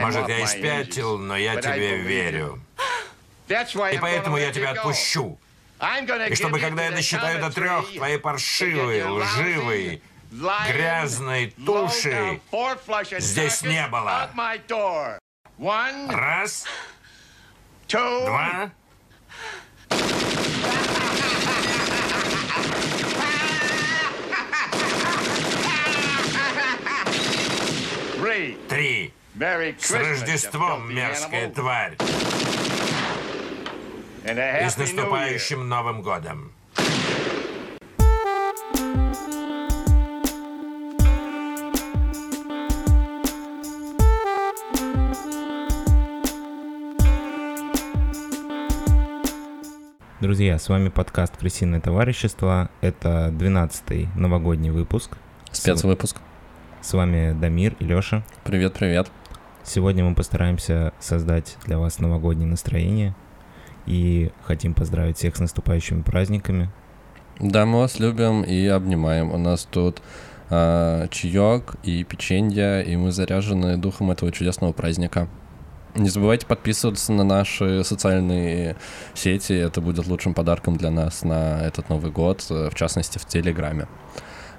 Может, я и спятил, но я тебе верю. И поэтому я тебя отпущу. И чтобы, когда я досчитаю до трех, твоей паршивой, лживой, грязной туши здесь не было. Раз, два, три. С Рождеством, мерзкая тварь. И с наступающим Новым годом. Друзья, с вами подкаст «Крысиное товарищество». Это 12-й новогодний выпуск. Спецвыпуск. С вами Дамир и Лёша. Привет, привет. Сегодня мы постараемся создать для вас новогоднее настроение и хотим поздравить всех с наступающими праздниками. Да, мы вас любим и обнимаем. У нас тут э, чаек и печенье, и мы заряжены духом этого чудесного праздника. Не забывайте подписываться на наши социальные сети, это будет лучшим подарком для нас на этот Новый год, в частности в Телеграме.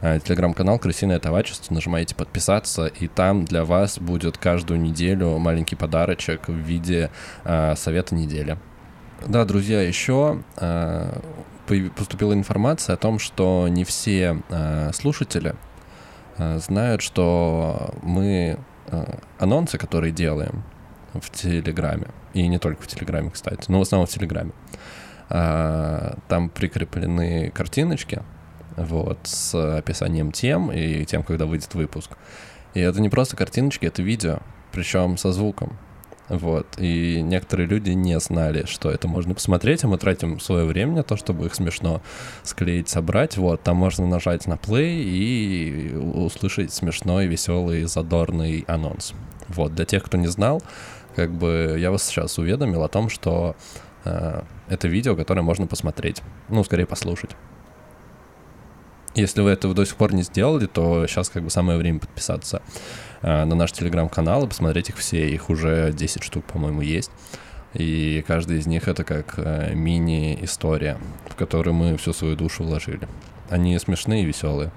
Э, телеграм-канал «Крысиное товарищество», нажимаете «Подписаться», и там для вас будет каждую неделю маленький подарочек в виде э, совета недели. Да, друзья, еще э, поступила информация о том, что не все слушатели знают, что мы анонсы, которые делаем в Телеграме, и не только в Телеграме, кстати, но в основном в Телеграме, там прикреплены картиночки, вот, с описанием тем и тем, когда выйдет выпуск. И это не просто картиночки, это видео, причем со звуком. Вот. И некоторые люди не знали, что это можно посмотреть, а мы тратим свое время на то, чтобы их смешно склеить, собрать. Вот, там можно нажать на play и услышать смешной, веселый, задорный анонс. Вот, для тех, кто не знал, как бы я вас сейчас уведомил о том, что э, это видео, которое можно посмотреть. Ну, скорее послушать. Если вы этого до сих пор не сделали, то сейчас как бы самое время подписаться э, на наш телеграм-канал и посмотреть их все. Их уже 10 штук, по-моему, есть. И каждый из них это как э, мини-история, в которую мы всю свою душу вложили. Они смешные и веселые.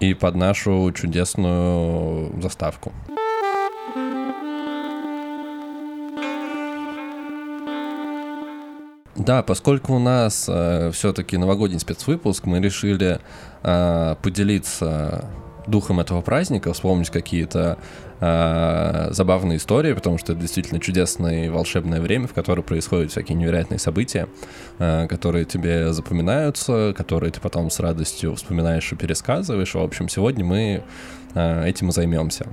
И под нашу чудесную заставку. Да, поскольку у нас э, все-таки новогодний спецвыпуск, мы решили э, поделиться духом этого праздника, вспомнить какие-то э, забавные истории, потому что это действительно чудесное и волшебное время, в которое происходят всякие невероятные события, э, которые тебе запоминаются, которые ты потом с радостью вспоминаешь и пересказываешь. В общем, сегодня мы э, этим и займемся.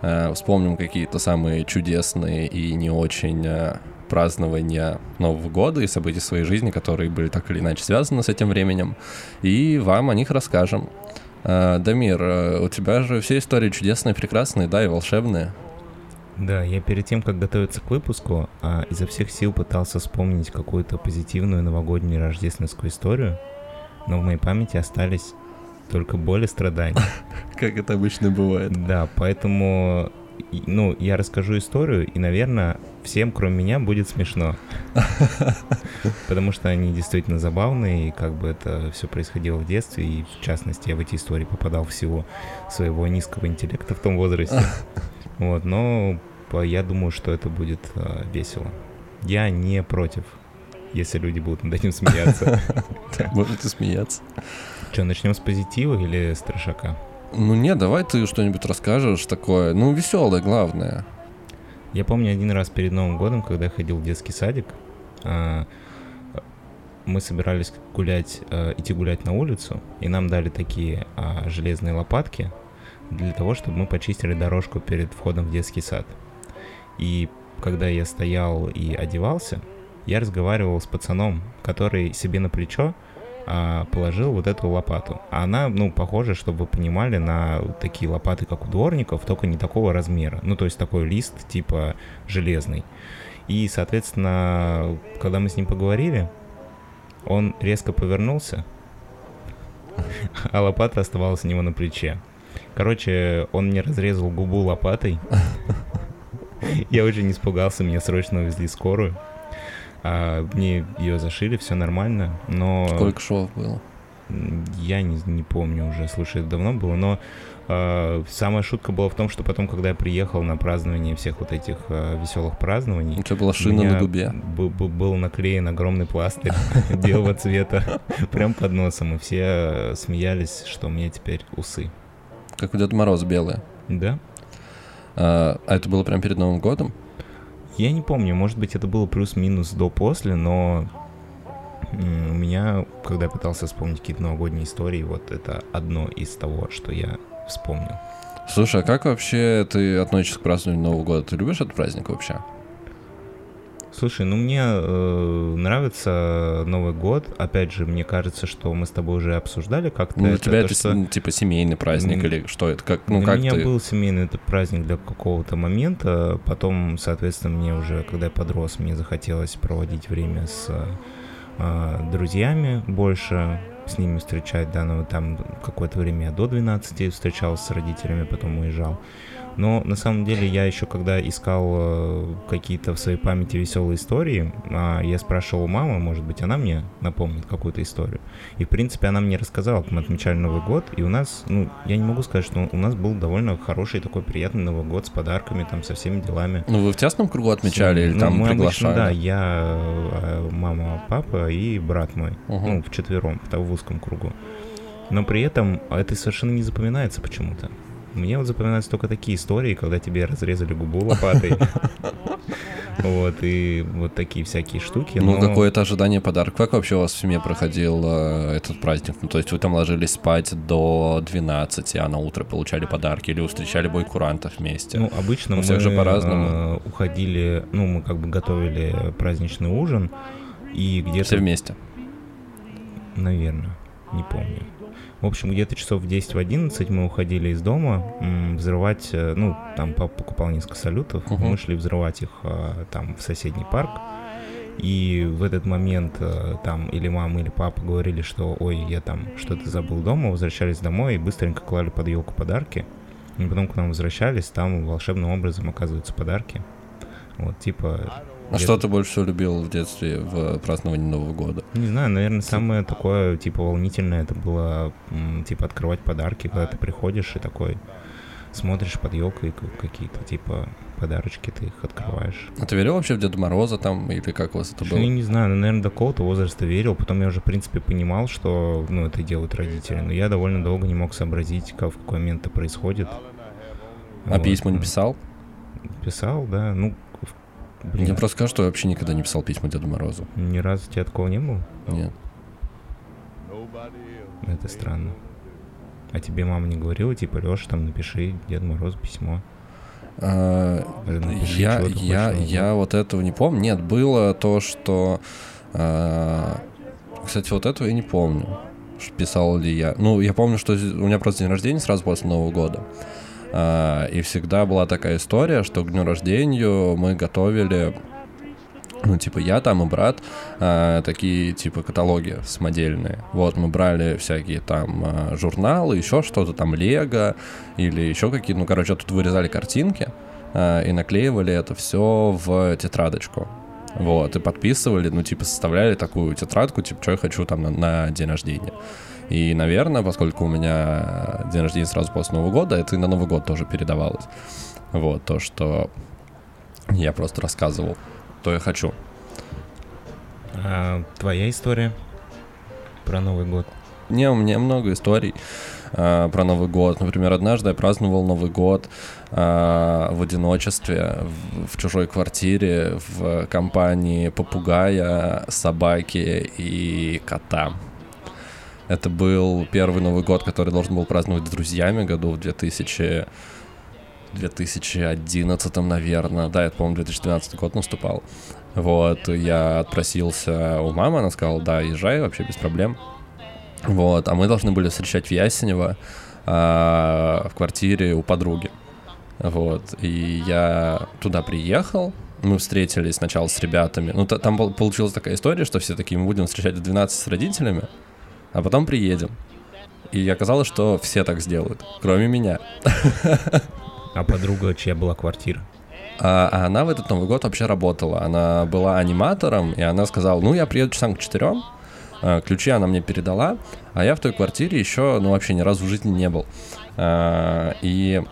Э, вспомним какие-то самые чудесные и не очень э, празднования Нового года и событий своей жизни, которые были так или иначе связаны с этим временем, и вам о них расскажем. А, Дамир, а, у тебя же все истории чудесные, прекрасные, да, и волшебные. Да, я перед тем, как готовиться к выпуску, а, изо всех сил пытался вспомнить какую-то позитивную новогоднюю рождественскую историю, но в моей памяти остались только боль и страдания. Как это обычно бывает. Да, поэтому ну, я расскажу историю, и, наверное, всем, кроме меня, будет смешно. Потому что они действительно забавные, и как бы это все происходило в детстве, и в частности я в эти истории попадал всего своего низкого интеллекта в том возрасте. Вот, но я думаю, что это будет э, весело. Я не против, если люди будут над этим смеяться. Можете смеяться. Что, начнем с позитива или с трешака? Ну нет, давай ты что-нибудь расскажешь такое, ну веселое главное. Я помню один раз перед Новым годом, когда ходил в детский садик, а, мы собирались гулять, а, идти гулять на улицу, и нам дали такие а, железные лопатки для того, чтобы мы почистили дорожку перед входом в детский сад. И когда я стоял и одевался, я разговаривал с пацаном, который себе на плечо а, положил вот эту лопату. Она, ну, похожа, чтобы вы понимали, на такие лопаты, как у дворников, только не такого размера. Ну, то есть такой лист, типа железный. И, соответственно, когда мы с ним поговорили, он резко повернулся, а лопата оставалась у него на плече. Короче, он мне разрезал губу лопатой, Я очень испугался, меня срочно увезли скорую. А, мне ее зашили, все нормально, но... Сколько швов было? Я не, не помню уже, слушай, это давно было, но э, самая шутка была в том, что потом, когда я приехал на празднование всех вот этих э, веселых празднований... У тебя была шина на губе. Был наклеен огромный пластырь белого цвета прям под носом, и все смеялись, что у меня теперь усы. Как у Деда Мороза белые? Да. А, а это было прям перед Новым годом? Я не помню, может быть, это было плюс-минус до-после, но у меня, когда я пытался вспомнить какие-то новогодние истории, вот это одно из того, что я вспомнил. Слушай, а как вообще ты относишься к празднованию Нового года? Ты любишь этот праздник вообще? Слушай, ну мне э, нравится Новый год. Опять же, мне кажется, что мы с тобой уже обсуждали как-то. Ну, для тебя это, что... Типа семейный праздник mm. или что это? Как, ну, для как меня ты... был семейный это праздник для какого-то момента. Потом, соответственно, мне уже, когда я подрос, мне захотелось проводить время с э, друзьями больше, с ними встречать, да, но там какое-то время я до 12 встречался с родителями, потом уезжал. Но на самом деле я еще когда искал э, какие-то в своей памяти веселые истории, а, я спрашивал у мамы, может быть, она мне напомнит какую-то историю. И, в принципе, она мне рассказала, как мы отмечали Новый год, и у нас, ну, я не могу сказать, что у нас был довольно хороший такой приятный Новый год с подарками, там, со всеми делами. Ну, вы в тесном кругу отмечали или ну, там мы приглашали? Обычно, да, я, э, мама, папа и брат мой, угу. ну, в четвером, в узком кругу. Но при этом это совершенно не запоминается почему-то. Мне вот запоминаются только такие истории, когда тебе разрезали губу лопатой. Вот, и вот такие всякие штуки. Ну, какое-то ожидание подарка. Как вообще у вас в семье проходил э, этот праздник? Ну, то есть вы там ложились спать до 12, а на утро получали подарки или встречали бой курантов вместе? Ну, обычно мы же по-разному. Э, уходили, ну, мы как бы готовили праздничный ужин, и где-то... Все вместе? Наверное, не помню. В общем, где-то часов в 10 в 11 мы уходили из дома взрывать, э, ну, там папа покупал несколько салютов, uh-huh. мы шли взрывать их э, там в соседний парк. И в этот момент э, там или мама, или папа говорили, что ой, я там что-то забыл дома, возвращались домой и быстренько клали под елку подарки. И потом к нам возвращались, там волшебным образом оказываются подарки. Вот, типа, а что ты больше всего любил в детстве в праздновании Нового года? Не знаю, наверное, самое такое, типа, волнительное, это было, типа, открывать подарки, когда ты приходишь и такой смотришь под елкой какие-то, типа, подарочки, ты их открываешь. А ты верил вообще в Деда Мороза там, или как у вас это было? Я не знаю, ну, наверное, до какого-то возраста верил, потом я уже, в принципе, понимал, что, ну, это делают родители, но я довольно долго не мог сообразить, как, в какой момент это происходит. А вот. письма не писал? Писал, да, ну, Блин. Я просто скажу, что я вообще никогда не писал письма Деду Морозу. Ни разу тебе такого не было? Нет. Это странно. А тебе мама не говорила, типа, Леша, там напиши Деду Морозу письмо? А, напиши, я, я, я вот этого не помню. Нет, было то, что... А, кстати, вот этого я не помню. Писал ли я. Ну, я помню, что у меня просто день рождения сразу после Нового года. А, и всегда была такая история, что к дню рождения мы готовили ну, типа, я там и брат, а, такие, типа, каталоги самодельные. Вот, мы брали всякие там а, журналы, еще что-то там, Лего или еще какие-то, ну, короче, тут вырезали картинки а, и наклеивали это все в тетрадочку. Вот, и подписывали, ну, типа, составляли такую тетрадку, типа, что я хочу там на, на день рождения. И, наверное, поскольку у меня день рождения сразу после Нового года, это и на Новый год тоже передавалось. Вот, то, что я просто рассказывал, то я хочу. А твоя история про Новый год? Не, у меня много историй э, про Новый год. Например, однажды я праздновал Новый год э, в одиночестве, в, в чужой квартире, в компании попугая, собаки и кота. Это был первый Новый год, который должен был праздновать с друзьями году в 2000... 2011, наверное. Да, это, по-моему, 2012 год наступал. Вот, я отпросился у мамы, она сказала, да, езжай вообще без проблем. Вот, а мы должны были встречать в Ясенево а, в квартире у подруги. Вот, и я туда приехал, мы встретились сначала с ребятами. Ну, там получилась такая история, что все такие, мы будем встречать в 12 с родителями, а потом приедем. И оказалось, что все так сделают, кроме меня. А подруга чья была квартира? А, а она в этот Новый год вообще работала. Она была аниматором, и она сказала, ну, я приеду часам к четырем, а, ключи она мне передала, а я в той квартире еще, ну, вообще ни разу в жизни не был. А, и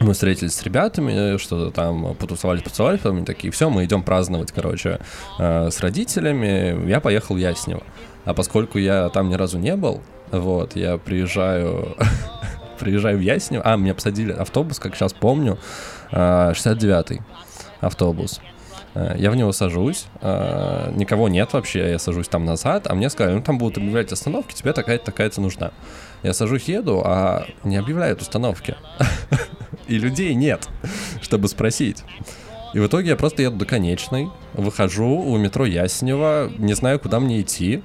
мы встретились с ребятами, что-то там потусовались, потусовались, потом такие, все, мы идем праздновать, короче, э, с родителями. Я поехал в Яснево. А поскольку я там ни разу не был, вот, я приезжаю, приезжаю в Яснево. А, мне посадили автобус, как сейчас помню, 69-й автобус. Э, я в него сажусь, э, никого нет вообще, я сажусь там назад, а мне сказали, ну там будут объявлять остановки, тебе такая-то, такая-то нужна. Я сажусь, еду, а не объявляют установки. И людей нет, чтобы спросить. И в итоге я просто еду до конечной, выхожу у метро Яснева, не знаю, куда мне идти,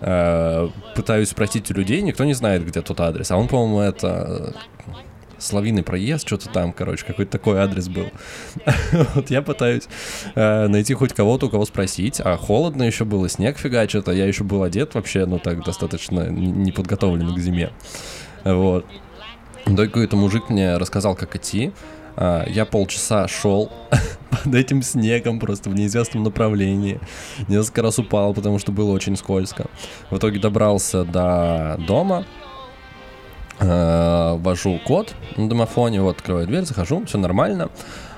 э, пытаюсь спросить у людей, никто не знает, где тот адрес. А он, по-моему, это Славиный проезд, что-то там, короче, какой-то такой адрес был. вот я пытаюсь э, найти хоть кого-то, у кого спросить, а холодно еще было, снег фигачит, а я еще был одет вообще, ну так, достаточно неподготовленный к зиме. Вот. Да какой-то мужик мне рассказал, как идти. А, я полчаса шел под этим снегом просто в неизвестном направлении. Несколько раз упал, потому что было очень скользко. В итоге добрался до дома, э, ввожу код на домофоне, вот открываю дверь, захожу, все нормально.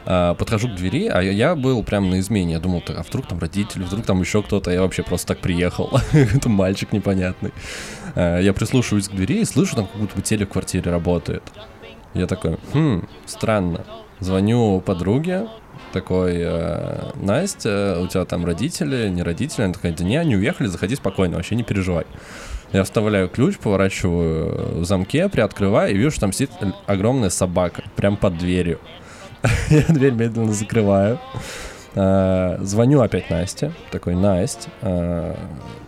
Э, подхожу к двери, а я был прям на измене. Я думал, а вдруг там родители, вдруг там еще кто-то. Я вообще просто так приехал. Это мальчик непонятный. Я прислушиваюсь к двери и слышу, там как будто бы телек в квартире работает. Я такой, хм, странно. Звоню подруге, такой, э, Настя, у тебя там родители, не родители? Она такая, да не, они уехали, заходи спокойно, вообще не переживай. Я вставляю ключ, поворачиваю в замке, приоткрываю и вижу, что там сидит огромная собака, прям под дверью. Я дверь медленно закрываю. А, звоню опять Насте. Такой, Настя. А,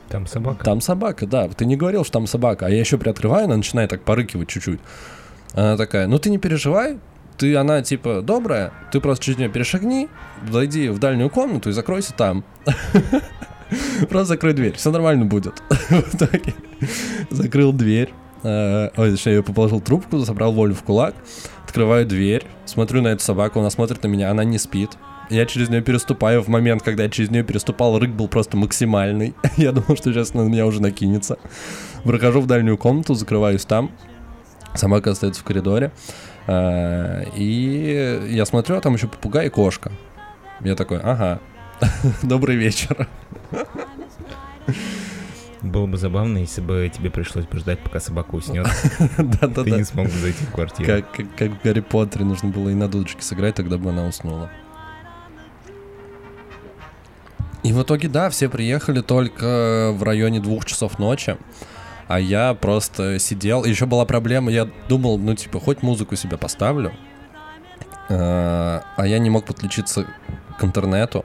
там собака? Там собака, да. Ты не говорил, что там собака. А я еще приоткрываю, она начинает так порыкивать чуть-чуть. Она такая, ну ты не переживай, ты, она типа добрая, ты просто чуть нее перешагни, зайди в дальнюю комнату и закройся там. Просто закрой дверь, все нормально будет. Закрыл дверь. Э, ой, точнее, я положил трубку, забрал волю в кулак, открываю дверь, смотрю на эту собаку, она смотрит на меня, она не спит. Я через нее переступаю. В момент, когда я через нее переступал, рык был просто максимальный. Я думал, что сейчас на меня уже накинется. Прохожу в дальнюю комнату, закрываюсь там. Собака остается в коридоре. Э, и я смотрю, а там еще попугай и кошка. Я такой, ага, добрый вечер. Было бы забавно, если бы тебе пришлось бы ждать, пока собака уснет. Да-да-да. Ты не смог бы зайти в квартиру. Как в Гарри Поттере нужно было и на дудочке сыграть, тогда бы она уснула. И в итоге, да, все приехали только в районе двух часов ночи. А я просто сидел. Еще была проблема, я думал, ну, типа, хоть музыку себе поставлю. А, а я не мог подключиться к интернету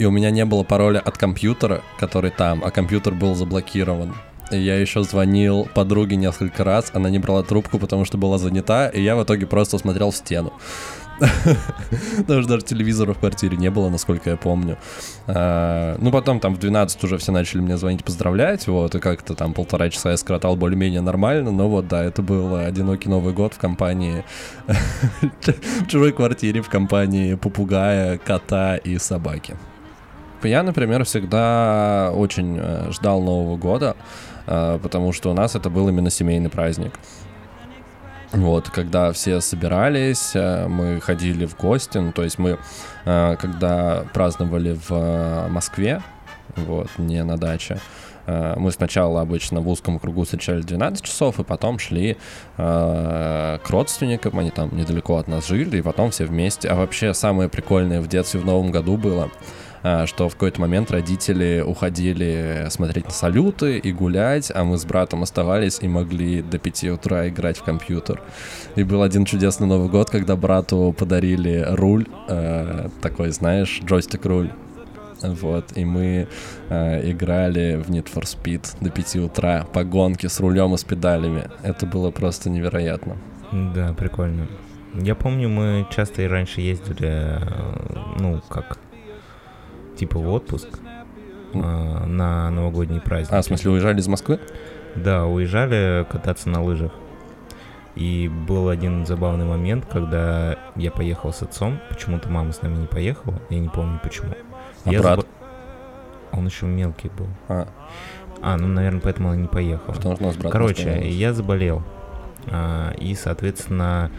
и у меня не было пароля от компьютера, который там, а компьютер был заблокирован. И я еще звонил подруге несколько раз, она не брала трубку, потому что была занята, и я в итоге просто смотрел в стену. Потому что даже телевизора в квартире не было, насколько я помню. А, ну, потом там в 12 уже все начали мне звонить, поздравлять, вот, и как-то там полтора часа я скоротал более-менее нормально, но вот, да, это был одинокий Новый год в компании, в чужой квартире, в компании попугая, кота и собаки. Я, например, всегда очень э, ждал Нового года, э, потому что у нас это был именно семейный праздник. Вот, когда все собирались, э, мы ходили в гости, ну, то есть мы, когда праздновали в Москве, вот, не на даче, мы сначала обычно в узком кругу встречали 12 часов, и потом шли э, к родственникам, они там недалеко от нас жили, и потом все вместе. А вообще самое прикольное в детстве в Новом году было, что в какой-то момент родители уходили смотреть на салюты и гулять, а мы с братом оставались и могли до 5 утра играть в компьютер. И был один чудесный Новый год, когда брату подарили руль, э, такой, знаешь, джойстик-руль. Вот, и мы э, играли в Need for Speed до 5 утра по гонке с рулем и с педалями. Это было просто невероятно. Да, прикольно. Я помню, мы часто и раньше ездили, э, ну, как типа в отпуск э, на новогодний праздник. А, в смысле, уезжали из Москвы? Да, уезжали кататься на лыжах. И был один забавный момент, когда я поехал с отцом, почему-то мама с нами не поехала, я не помню почему. А я брат? заб- Он еще мелкий был. А, А, ну, наверное, поэтому она не поехала. потому что у нас брат Короче, я заболел. А, и, соответственно,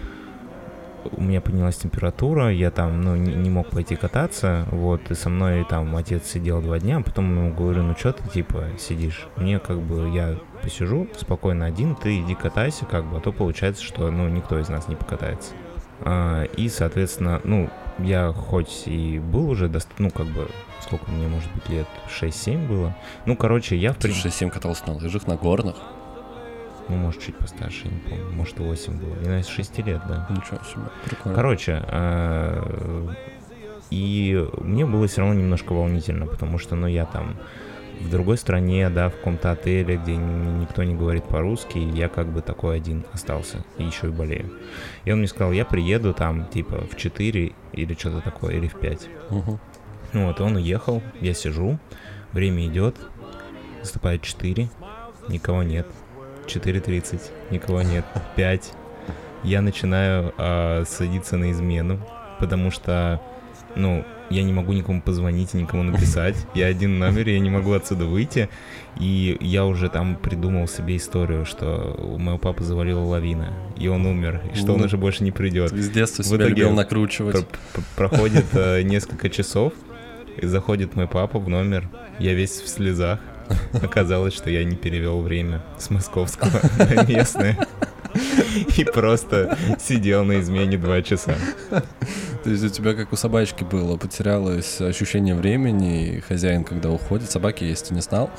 у меня поднялась температура, я там, ну, не, не мог пойти кататься, вот, и со мной там отец сидел два дня, а потом ему говорю, ну, что ты, типа, сидишь? Мне, как бы, я посижу спокойно один, ты иди катайся, как бы, а то получается, что, ну, никто из нас не покатается. А, и, соответственно, ну, я хоть и был уже, ну, как бы, сколько мне, может быть, лет 6-7 было, ну, короче, я, в Ты принципе... 6-7 катался на лыжах, на горных. Ну, может, чуть постарше, не помню. Может, и 8 было. И, наверное, с 6 лет, да. Ничего себе, прикольно. Короче, э, и мне было все равно немножко волнительно, потому что, ну, я там в другой стране, да, в каком-то отеле, где ни- никто не говорит по-русски, я как бы такой один остался, и еще и болею. И он мне сказал, я приеду там, типа, в 4 или что-то такое, или в 5. Мгм. Ну вот, он уехал, я сижу, время идет, наступает 4, никого нет. 4.30, никого нет. 5. Я начинаю а, садиться на измену, потому что, ну, я не могу никому позвонить и никому написать. Я один номер, я не могу отсюда выйти. И я уже там придумал себе историю, что у моего папы завалила лавина, и он умер, и что он Ну, уже больше не придет. С детства себя любил накручивать. Про- проходит э, несколько часов, и заходит мой папа в номер. Я весь в слезах. Оказалось, что я не перевел время с московского на местное. И просто сидел на измене два часа. То есть у тебя как у собачки было, потерялось ощущение времени, и хозяин, когда уходит, собаки, если ты не знал,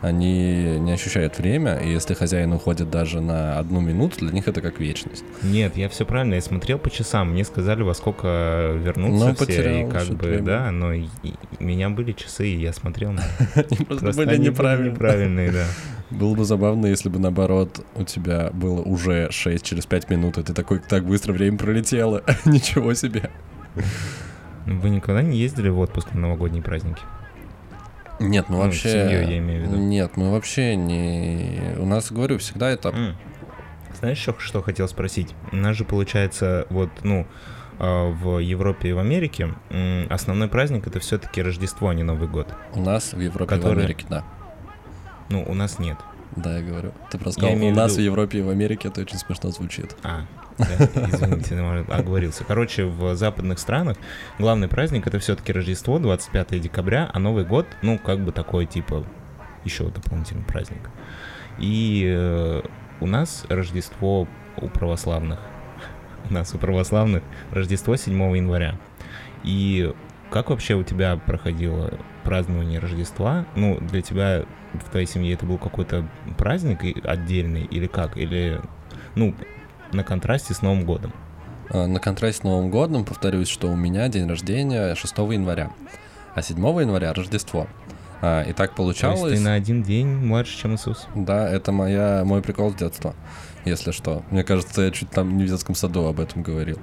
они не ощущают время, и если хозяин уходит даже на одну минуту, для них это как вечность. Нет, я все правильно, я смотрел по часам. Мне сказали, во сколько вернуться Ну, все, потерял и как бы, время. да, но и- и у меня были часы, и я смотрел на Они просто были неправильные. неправильные, да. Было бы забавно, если бы наоборот у тебя было уже 6 через 5 минут, и ты такой, так быстро время пролетело. Ничего себе. Вы никогда не ездили в отпуск на новогодние праздники? Нет, ну Ну, вообще... с семьей я имею в виду. Нет, мы вообще не... У нас, говорю, всегда это... М. Знаешь, что, что хотел спросить? У нас же получается, вот, ну, а, в Европе и в Америке основной праздник это все-таки Рождество, а не Новый год. У нас в Европе и в Который- Америке, да. Ну, у нас нет. Да, я говорю. Ты просто сказал, у в нас виду- в Европе и в Америке это очень смешно звучит. А, да, извините, может, оговорился. Короче, в западных странах главный праздник это все-таки Рождество, 25 декабря, а Новый год, ну, как бы такой, типа, еще дополнительный праздник. И э, у нас Рождество у православных. У нас у православных Рождество 7 января. И как вообще у тебя проходило празднование Рождества? Ну, для тебя в твоей семье это был какой-то праздник отдельный или как? Или, ну, на контрасте с Новым годом? А, На контрасте с Новым годом повторюсь, что у меня день рождения 6 января, а 7 января Рождество. А, И так То получалось... есть ты на один день младше, чем Иисус? Да, это моя, мой прикол с детства, если что. Мне кажется, я чуть там не в детском саду об этом говорил.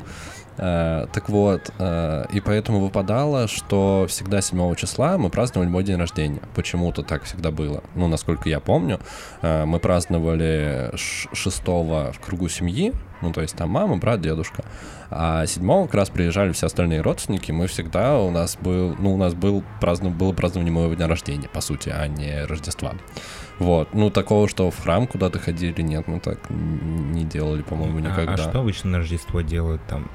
А, так вот, а, и поэтому выпадало, что всегда 7 числа мы праздновали мой день рождения. Почему-то так всегда было. Ну, насколько я помню, а, мы праздновали 6 в кругу семьи, ну, то есть там мама, брат, дедушка. А 7 как раз приезжали все остальные родственники, мы всегда, у нас был, ну, у нас был празднов, было празднование моего дня рождения, по сути, а не Рождества. Вот, ну, такого, что в храм куда-то ходили, нет, мы так не делали, по-моему, А- никогда. А, что обычно на Рождество делают там?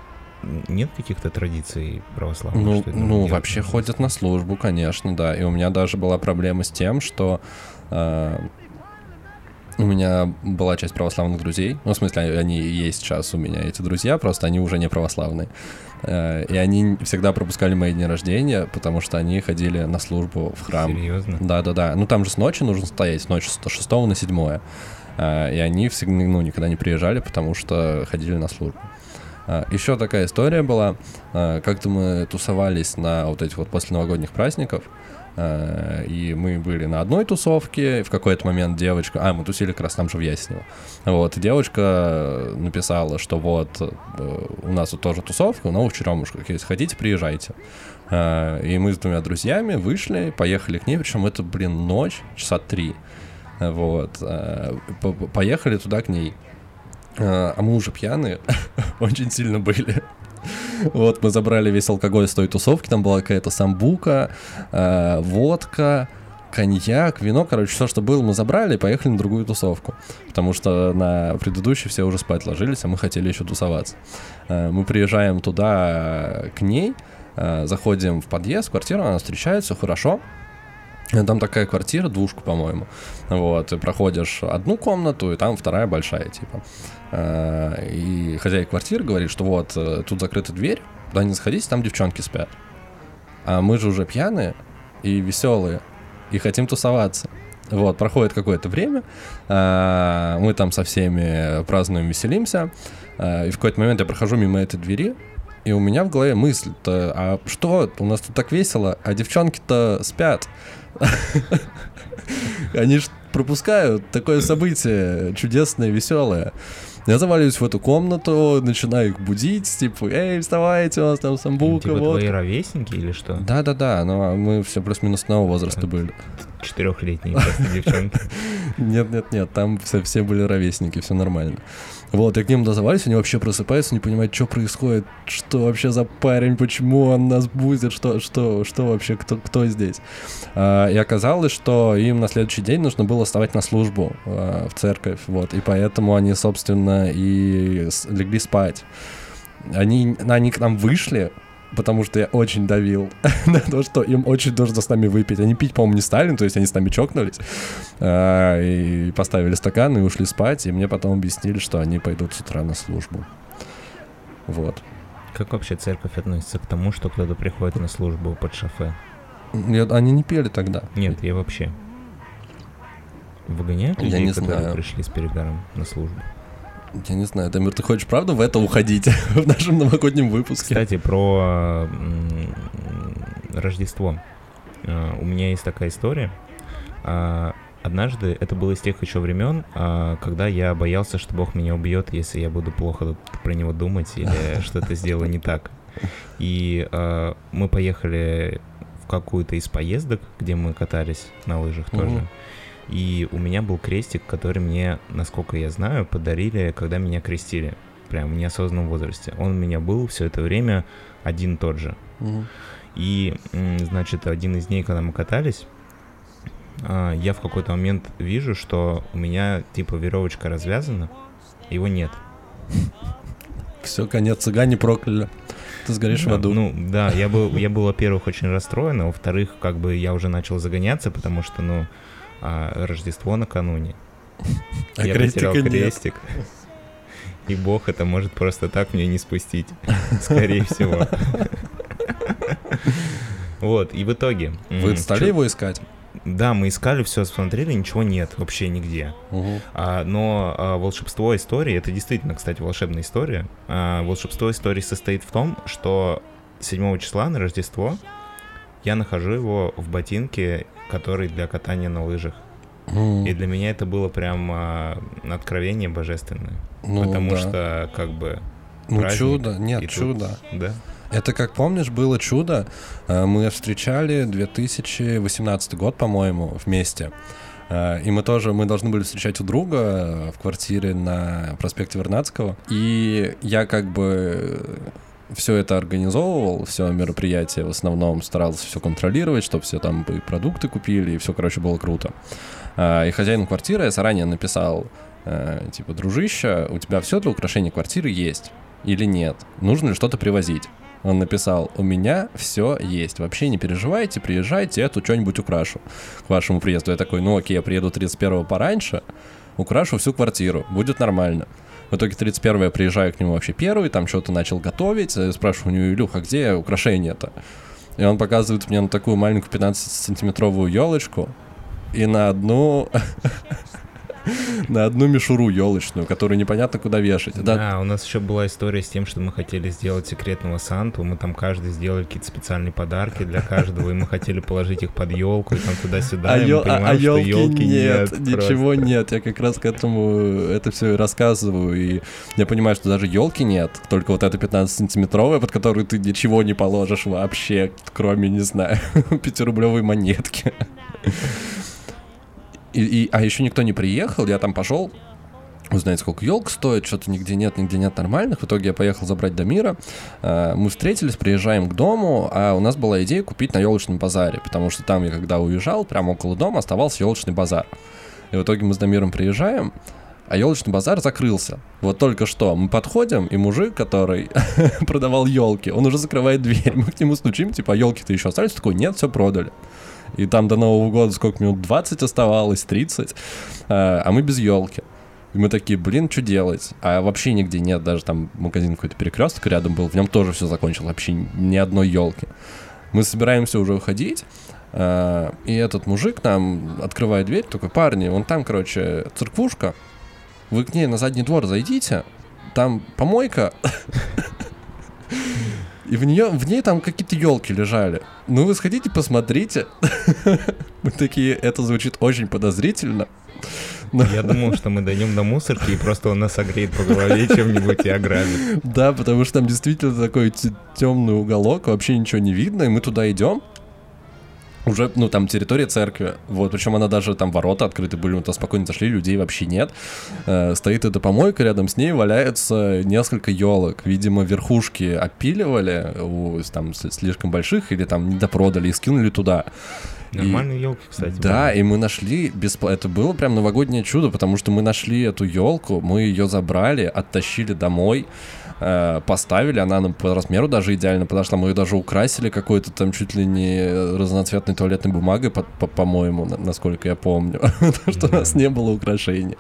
Нет каких-то традиций православных? Ну, ну вообще ходят на службу, конечно, да. И у меня даже была проблема с тем, что э, у меня была часть православных друзей. Ну, в смысле, они есть сейчас у меня, эти друзья, просто они уже не православные. Э, и они всегда пропускали мои дни рождения, потому что они ходили на службу в храм. Серьезно? Да-да-да. Ну, там же с ночи нужно стоять, с ночи с 6 на 7. А, И они всегда, ну, никогда не приезжали, потому что ходили на службу. А, Еще такая история была. а, Как-то мы тусовались на вот этих вот после новогодних праздников. а, И мы были на одной тусовке, и в какой-то момент девочка... А, мы тусили как раз там же в Яснево. Вот, и девочка написала, что вот э, у нас тут тоже тусовка, у новых черемушках, если хотите, приезжайте. И мы с двумя друзьями вышли, поехали к ней, причем это, блин, ночь, часа три. Вот. по- Поехали туда к ней. А, а мы уже пьяные, очень сильно были. Вот, мы забрали весь алкоголь с той тусовки, там была какая-то самбука, э, водка, коньяк, вино, короче, все, что было, мы забрали и поехали на другую тусовку. Потому что на предыдущей все уже спать ложились, а мы хотели еще тусоваться. Э, мы приезжаем туда к ней, э, заходим в подъезд, в квартиру, она встречает, все хорошо. Там такая квартира, двушка, по-моему. Вот, ты проходишь одну комнату, и там вторая большая, типа. А, и хозяин квартиры говорит, что вот, э, тут закрыта дверь, туда не заходите, там девчонки спят. А мы же уже пьяные и веселые, и хотим тусоваться. Вот, проходит какое-то время, а, мы там со всеми празднуем, веселимся, и в какой-то момент я прохожу мимо этой двери, и у меня в голове мысль-то, а что, у нас тут так весело, а девчонки-то спят. Они ж пропускают такое событие чудесное, веселое. Я заваливаюсь в эту комнату, начинаю их будить, типа, эй, вставайте, у нас там самбука, типа вот. твои ровесники или что? Да-да-да, но мы все плюс-минус одного возраста были. Четырехлетние просто девчонки. Нет-нет-нет, там все, все были ровесники, все нормально. Вот, я к ним дозывались, они вообще просыпаются, не понимают, что происходит, что вообще за парень, почему он нас будет, что, что, что вообще, кто, кто здесь. А, и оказалось, что им на следующий день нужно было вставать на службу а, в церковь, вот, и поэтому они, собственно, и легли спать. Они, они к нам вышли, потому что я очень давил на то, что им очень нужно с нами выпить. Они пить, по-моему, не стали, то есть они с нами чокнулись а, и поставили стакан и ушли спать, и мне потом объяснили, что они пойдут с утра на службу. Вот. Как вообще церковь относится к тому, что кто-то приходит на службу под шофе? Нет, они не пели тогда. Нет, я вообще. Выгоняют людей, я не которые знаю. пришли с перегаром на службу? Я не знаю, Дамир, ты хочешь правда в это уходить в нашем новогоднем выпуске? Кстати, про Рождество. А, у меня есть такая история. А, однажды, это было из тех еще времен, а, когда я боялся, что Бог меня убьет, если я буду плохо про него думать или что-то сделаю не так. И мы поехали в какую-то из поездок, где мы катались на лыжах тоже. И у меня был крестик, который мне, насколько я знаю, подарили, когда меня крестили. Прям в неосознанном возрасте. Он у меня был все это время один тот же. Угу. И, значит, один из дней, когда мы катались, а, я в какой-то момент вижу, что у меня типа веревочка развязана, его нет. Все, конец цыгане прокляли. Ты сгоришь да, в аду. Ну, да, я был, я был, во-первых, очень расстроен, а во-вторых, как бы я уже начал загоняться, потому что, ну, а Рождество накануне. А я потерял крестик. Нет. И Бог это может просто так мне не спустить. Скорее всего. Вот, и в итоге... Вы стали его искать? Да, мы искали, все смотрели, ничего нет вообще нигде. Угу. А, но а, волшебство истории, это действительно, кстати, волшебная история. А, волшебство истории состоит в том, что 7 числа на Рождество я нахожу его в ботинке который для катания на лыжах. Mm. И для меня это было прям а, откровение божественное. Ну, потому да. что как бы... Ну праздник, чудо, нет, чудо. Тут, да. Это, как помнишь, было чудо. А, мы встречали 2018 год, по-моему, вместе. А, и мы тоже, мы должны были встречать у друга в квартире на проспекте Вернадского. И я как бы все это организовывал, все мероприятие в основном старался все контролировать, чтобы все там и продукты купили, и все, короче, было круто. А, и хозяину квартиры я заранее написал, э, типа, дружище, у тебя все для украшения квартиры есть или нет? Нужно ли что-то привозить? Он написал, у меня все есть, вообще не переживайте, приезжайте, я тут что-нибудь украшу к вашему приезду. Я такой, ну окей, я приеду 31-го пораньше, украшу всю квартиру, будет нормально. В итоге 31 я приезжаю к нему вообще первый, там что-то начал готовить, э, спрашиваю у него, Илюха, где украшение-то? И он показывает мне на такую маленькую 15-сантиметровую елочку и на одну на одну мишуру елочную, которую непонятно куда вешать. Да, да, у нас еще была история с тем, что мы хотели сделать секретного Санту, мы там каждый сделали какие-то специальные подарки для каждого, и мы хотели положить их под елку, и там туда-сюда, а, ел... а, а елки, елки нет, нет ничего просто. нет, я как раз к этому это все рассказываю, и я понимаю, что даже елки нет, только вот эта 15-сантиметровая, под которую ты ничего не положишь вообще, кроме, не знаю, пятирублевой монетки. И, и, а еще никто не приехал, я там пошел, узнать, сколько елка стоит, что-то нигде нет, нигде нет нормальных. В итоге я поехал забрать Дамира. Э, мы встретились, приезжаем к дому, а у нас была идея купить на елочном базаре, потому что там я когда уезжал, прямо около дома оставался елочный базар. И в итоге мы с Дамиром приезжаем, а елочный базар закрылся. Вот только что мы подходим, и мужик, который продавал елки, он уже закрывает дверь. Мы к нему стучим, типа, а елки-то еще остались? Такой, нет, все продали. И там до Нового года сколько минут? 20 оставалось, 30. А, а мы без елки. И мы такие, блин, что делать? А вообще нигде нет, даже там магазин какой-то перекресток рядом был, в нем тоже все закончилось, вообще ни одной елки. Мы собираемся уже уходить, а, и этот мужик нам открывает дверь, такой, парни, вон там, короче, церквушка, вы к ней на задний двор зайдите, там помойка, и в нее, в ней там какие-то елки лежали. Ну вы сходите, посмотрите. Мы такие, это звучит очень подозрительно. Но... Я думал, что мы дойдем до мусорки, и просто он нас согреет по голове чем-нибудь и ограбит. Да, потому что там действительно такой темный уголок, вообще ничего не видно, и мы туда идем, уже, ну, там территория церкви, вот, причем она даже, там ворота открыты были, мы туда спокойно зашли, людей вообще нет. Э, стоит эта помойка, рядом с ней валяется несколько елок, видимо, верхушки опиливали, у, там, слишком больших, или там недопродали и скинули туда. Нормальные елки, кстати. Да, были. и мы нашли бесплатно. Это было прям новогоднее чудо, потому что мы нашли эту елку, мы ее забрали, оттащили домой. Э, поставили, она нам по размеру даже идеально подошла, мы ее даже украсили какой-то там чуть ли не разноцветной туалетной бумагой, по- по- по-моему, насколько я помню, потому что у нас не было украшений.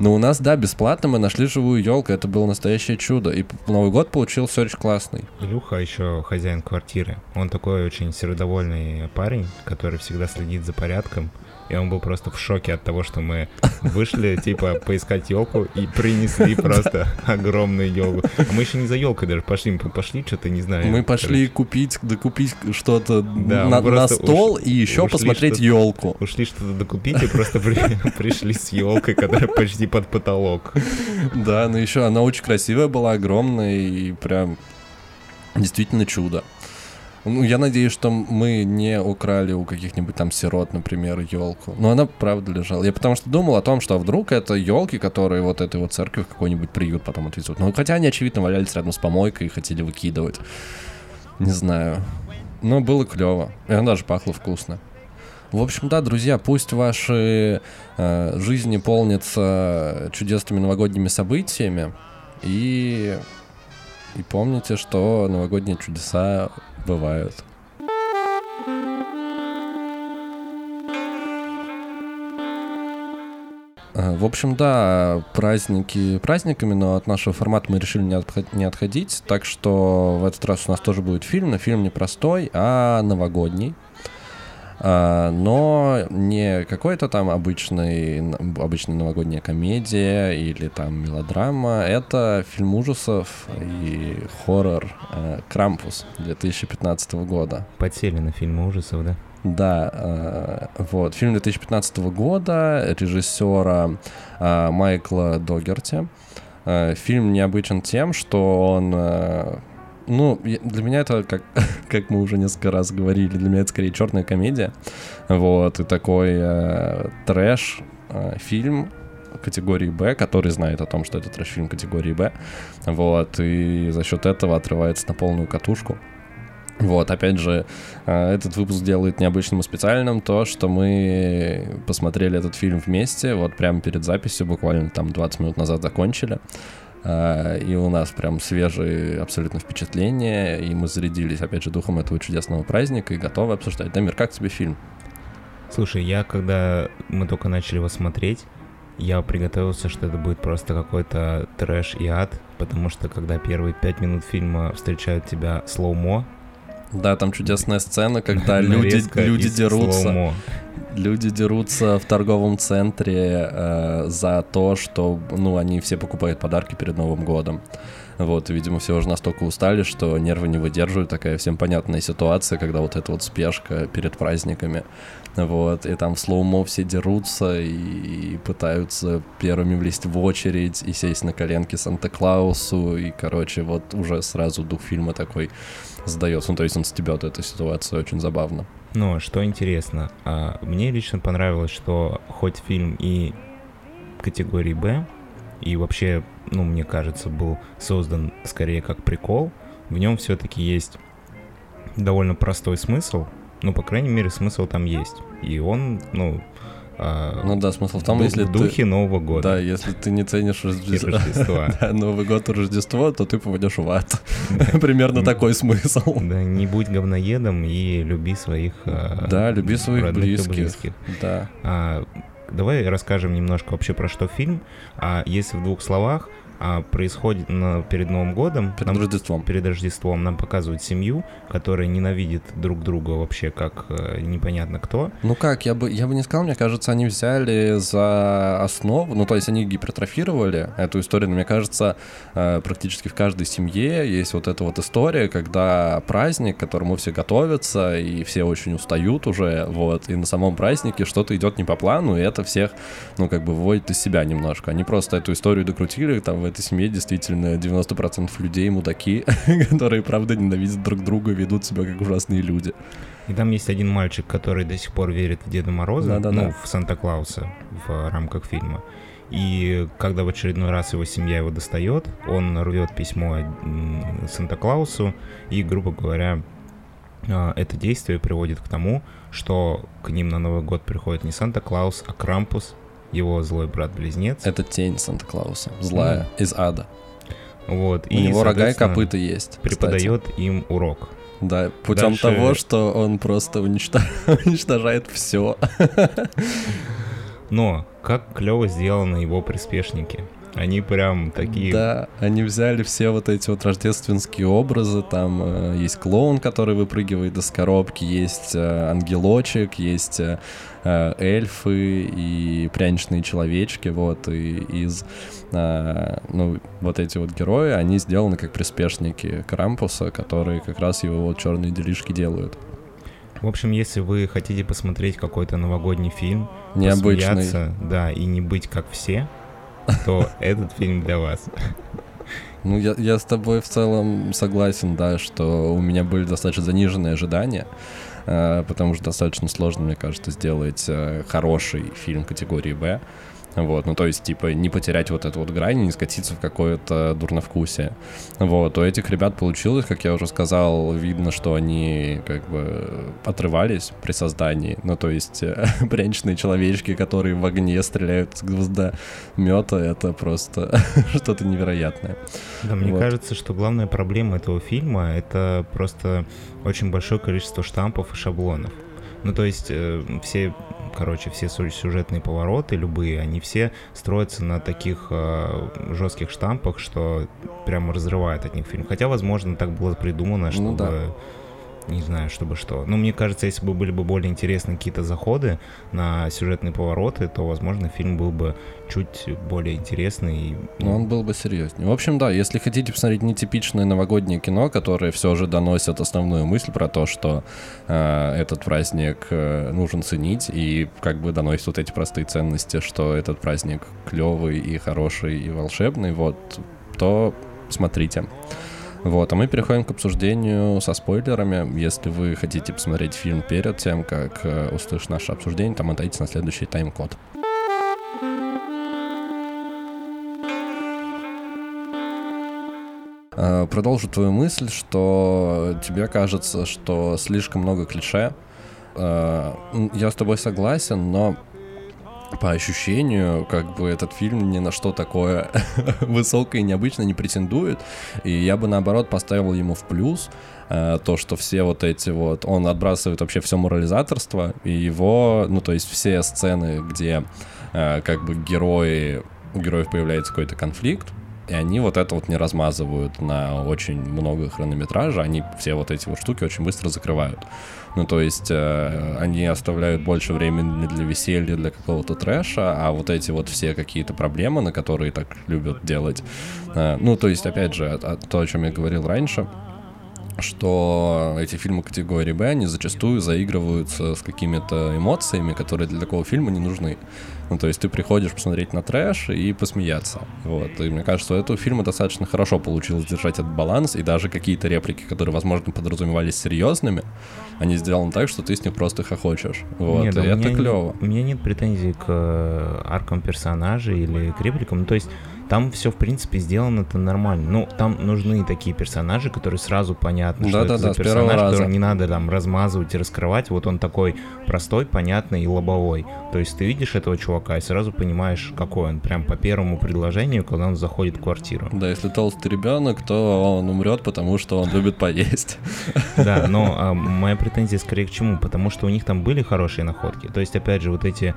Но у нас, да, бесплатно мы нашли живую елку, это было настоящее чудо. И Новый год получился очень классный. Илюха еще хозяин квартиры. Он такой очень сердовольный парень, который всегда следит за порядком и он был просто в шоке от того, что мы вышли, типа, поискать елку и принесли просто огромную елку. А мы еще не за елкой даже пошли, мы пошли что-то, не знаю. Мы пошли купить, докупить что-то на, стол и еще посмотреть елку. Ушли что-то докупить и просто пришли с елкой, которая почти под потолок. Да, но еще она очень красивая была, огромная и прям действительно чудо. Ну, я надеюсь, что мы не украли у каких-нибудь там сирот, например, елку. Но она правда лежала. Я потому что думал о том, что вдруг это елки, которые вот этой вот церкви в какой-нибудь приют потом отвезут. Ну, хотя они, очевидно, валялись рядом с помойкой и хотели выкидывать. Не знаю. Но было клево. И она даже пахла вкусно. В общем, да, друзья, пусть ваши э, жизни полнятся чудесными новогодними событиями. И, и помните, что новогодние чудеса бывают. А, в общем, да, праздники праздниками, но от нашего формата мы решили не, отход- не отходить, так что в этот раз у нас тоже будет фильм, но фильм не простой, а новогодний. А, но не какой-то там обычный, обычная новогодняя комедия или там мелодрама. Это фильм ужасов и хоррор э, «Крампус» 2015 года. Подсели на фильмы ужасов, да? Да, э, вот. Фильм 2015 года режиссера э, Майкла Догерти. Фильм необычен тем, что он ну, для меня это, как, как мы уже несколько раз говорили, для меня это скорее черная комедия. Вот, и такой э, трэш э, фильм категории Б, который знает о том, что это трэш-фильм категории Б. Вот, и за счет этого отрывается на полную катушку. Вот, опять же, э, этот выпуск делает необычным и специальным то, что мы посмотрели этот фильм вместе, вот прямо перед записью, буквально там 20 минут назад закончили. А, и у нас прям свежие абсолютно впечатления, и мы зарядились, опять же, духом этого чудесного праздника и готовы обсуждать. Дамир, как тебе фильм? Слушай, я когда мы только начали его смотреть, я приготовился, что это будет просто какой-то трэш и ад, потому что когда первые пять минут фильма встречают тебя слоумо, да, там чудесная сцена, когда люди, люди дерутся. Люди дерутся в торговом центре э, за то, что, ну, они все покупают подарки перед Новым годом. Вот, видимо, все уже настолько устали, что нервы не выдерживают. Такая всем понятная ситуация, когда вот эта вот спешка перед праздниками. Вот, и там в слоумо все дерутся и, и пытаются первыми влезть в очередь и сесть на коленки Санта-Клаусу. И, короче, вот уже сразу дух фильма такой сдается. Ну, то есть он стебет эту ситуацию очень забавно. Но что интересно, а, мне лично понравилось, что хоть фильм и категории Б, и вообще, ну, мне кажется, был создан скорее как прикол, в нем все-таки есть довольно простой смысл, ну, по крайней мере, смысл там есть. И он, ну, а, ну да, смысл в том, если в духе ты... Нового года. Да, если ты не ценишь Рождество, Рождество. да, Новый год и Рождество, то ты попадешь в ад. Примерно такой смысл. Да, не будь говноедом и люби своих а, Да, люби своих близких. Да. А, давай расскажем немножко вообще про что фильм. А если в двух словах, происходит на, перед Новым годом. Перед нам, Рождеством. Перед Рождеством нам показывают семью, которая ненавидит друг друга вообще как э, непонятно кто. Ну как, я бы, я бы не сказал, мне кажется, они взяли за основу, ну то есть они гипертрофировали эту историю, но мне кажется, э, практически в каждой семье есть вот эта вот история, когда праздник, к которому все готовятся, и все очень устают уже, вот, и на самом празднике что-то идет не по плану, и это всех, ну как бы выводит из себя немножко. Они просто эту историю докрутили там в этой семье действительно 90% людей мудаки, которые, правда, ненавидят друг друга, ведут себя как ужасные люди. И там есть один мальчик, который до сих пор верит в Деда Мороза, да, да, ну, да. в Санта-Клауса в рамках фильма. И когда в очередной раз его семья его достает, он рвет письмо Санта-Клаусу, и, грубо говоря, а, это действие приводит к тому, что к ним на Новый год приходит не Санта-Клаус, а Крампус, его злой брат-близнец. Это тень Санта-Клауса, злая, mm. из ада. Вот. У и, него рога и копыта есть. Преподает кстати. им урок. Да, путем Дальше... того, что он просто уничтож... уничтожает все. Но как клево сделаны его приспешники. Они прям такие... Да, они взяли все вот эти вот рождественские образы. Там э, есть клоун, который выпрыгивает из коробки, есть э, ангелочек, есть э, э эльфы и пряничные человечки. Вот, и из... Э, ну, вот эти вот герои, они сделаны как приспешники Крампуса, которые как раз его вот черные делишки делают. В общем, если вы хотите посмотреть какой-то новогодний фильм, необычный, да, и не быть как все, то этот фильм для вас. Ну, я, я с тобой в целом согласен, да, что у меня были достаточно заниженные ожидания, потому что достаточно сложно, мне кажется, сделать э, хороший фильм категории «Б». Вот, ну то есть, типа, не потерять вот эту вот грань, не скатиться в какое-то дурновкусие. Вот, у этих ребят получилось, как я уже сказал, видно, что они как бы отрывались при создании. Ну то есть, пряничные человечки, которые в огне стреляют с гвоздомета, это просто что-то невероятное. Да, мне вот. кажется, что главная проблема этого фильма — это просто очень большое количество штампов и шаблонов. Ну, то есть э, все короче, все сюжетные повороты, любые, они все строятся на таких э, жестких штампах, что прямо разрывает от них фильм. Хотя, возможно, так было придумано, чтобы... Ну, да не знаю, чтобы что. Но мне кажется, если бы были бы более интересные какие-то заходы на сюжетные повороты, то, возможно, фильм был бы чуть более интересный. Ну, ну он был бы серьезнее. В общем, да, если хотите посмотреть нетипичное новогоднее кино, которое все же доносит основную мысль про то, что э, этот праздник э, нужен ценить, и как бы доносит вот эти простые ценности, что этот праздник клевый и хороший и волшебный, вот, то смотрите. Вот, а мы переходим к обсуждению со спойлерами. Если вы хотите посмотреть фильм перед тем, как э, услышать наше обсуждение, то мотайте на следующий тайм-код. Э, продолжу твою мысль, что тебе кажется, что слишком много клише. Э, я с тобой согласен, но по ощущению, как бы этот фильм ни на что такое высокое и необычное не претендует. И я бы наоборот поставил ему в плюс э, то, что все вот эти вот... Он отбрасывает вообще все морализаторство, и его, ну то есть все сцены, где э, как бы герои, у героев появляется какой-то конфликт, и они вот это вот не размазывают на очень много хронометража, они все вот эти вот штуки очень быстро закрывают. Ну, то есть э, они оставляют больше времени для веселья, для какого-то трэша, а вот эти вот все какие-то проблемы, на которые так любят делать. Э, ну, то есть, опять же, то, о чем я говорил раньше, что эти фильмы категории Б, они зачастую заигрываются с какими-то эмоциями, которые для такого фильма не нужны. Ну, то есть ты приходишь посмотреть на трэш и посмеяться. Вот. И мне кажется, у этого фильма достаточно хорошо получилось держать этот баланс, и даже какие-то реплики, которые, возможно, подразумевались серьезными, они сделаны так, что ты с них просто хохочешь. Вот. Нет, и это клево. У меня нет претензий к э, аркам персонажей или к репликам. Ну, то есть там все, в принципе, сделано-то нормально. Ну, там нужны такие персонажи, которые сразу понятны, что Да-да-да, это с за персонаж, которого не надо там размазывать и раскрывать. Вот он такой простой, понятный и лобовой. То есть ты видишь этого чувака и сразу понимаешь, какой он. Прям по первому предложению, когда он заходит в квартиру. Да, если толстый ребенок, то он умрет, потому что он любит поесть. Да, но а, моя претензия скорее к чему? Потому что у них там были хорошие находки. То есть, опять же, вот эти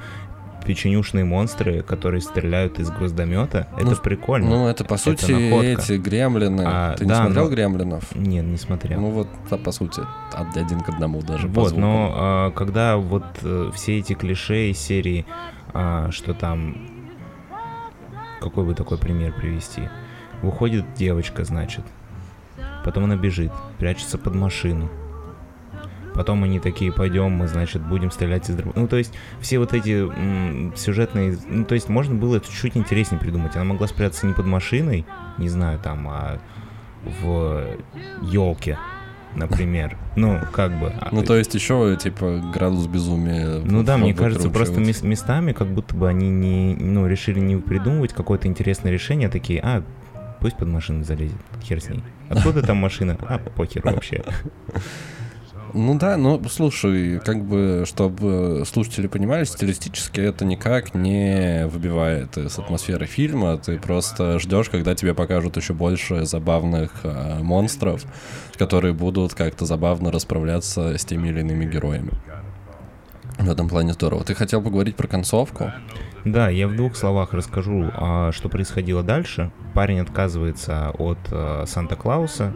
печенюшные монстры, которые стреляют из гвоздомета, это Ну, прикольно. Ну, это по сути находка. эти гремлины. А, Ты не да, смотрел но- гремлинов? Нет, не смотрел. Ну вот, да, по сути, один к одному даже вот, но а, когда вот э, все эти клише из серии, а, что там, какой бы такой пример привести? Выходит девочка, значит, потом она бежит, прячется под машину. Потом они такие, пойдем, мы, значит, будем стрелять из дробовика. Ну, то есть, все вот эти сюжетные... Ну, то есть, можно было это чуть интереснее придумать. Она могла спрятаться не под машиной, не знаю, там, а в елке, например. Ну, как бы. а, Ну, то есть еще, типа, градус безумия. ну да, мне кажется, просто мес- местами как будто бы они не, ну, решили не придумывать какое-то интересное решение, такие, а, пусть под машину залезет, хер с ней. Откуда там машина? А, похер вообще. Ну да, ну слушай, как бы, чтобы слушатели понимали, стилистически это никак не выбивает из атмосферы фильма. Ты просто ждешь, когда тебе покажут еще больше забавных э, монстров, которые будут как-то забавно расправляться с теми или иными героями. В этом плане здорово. Ты хотел поговорить про концовку? Да, я в двух словах расскажу, а, что происходило дальше. Парень отказывается от а, Санта-Клауса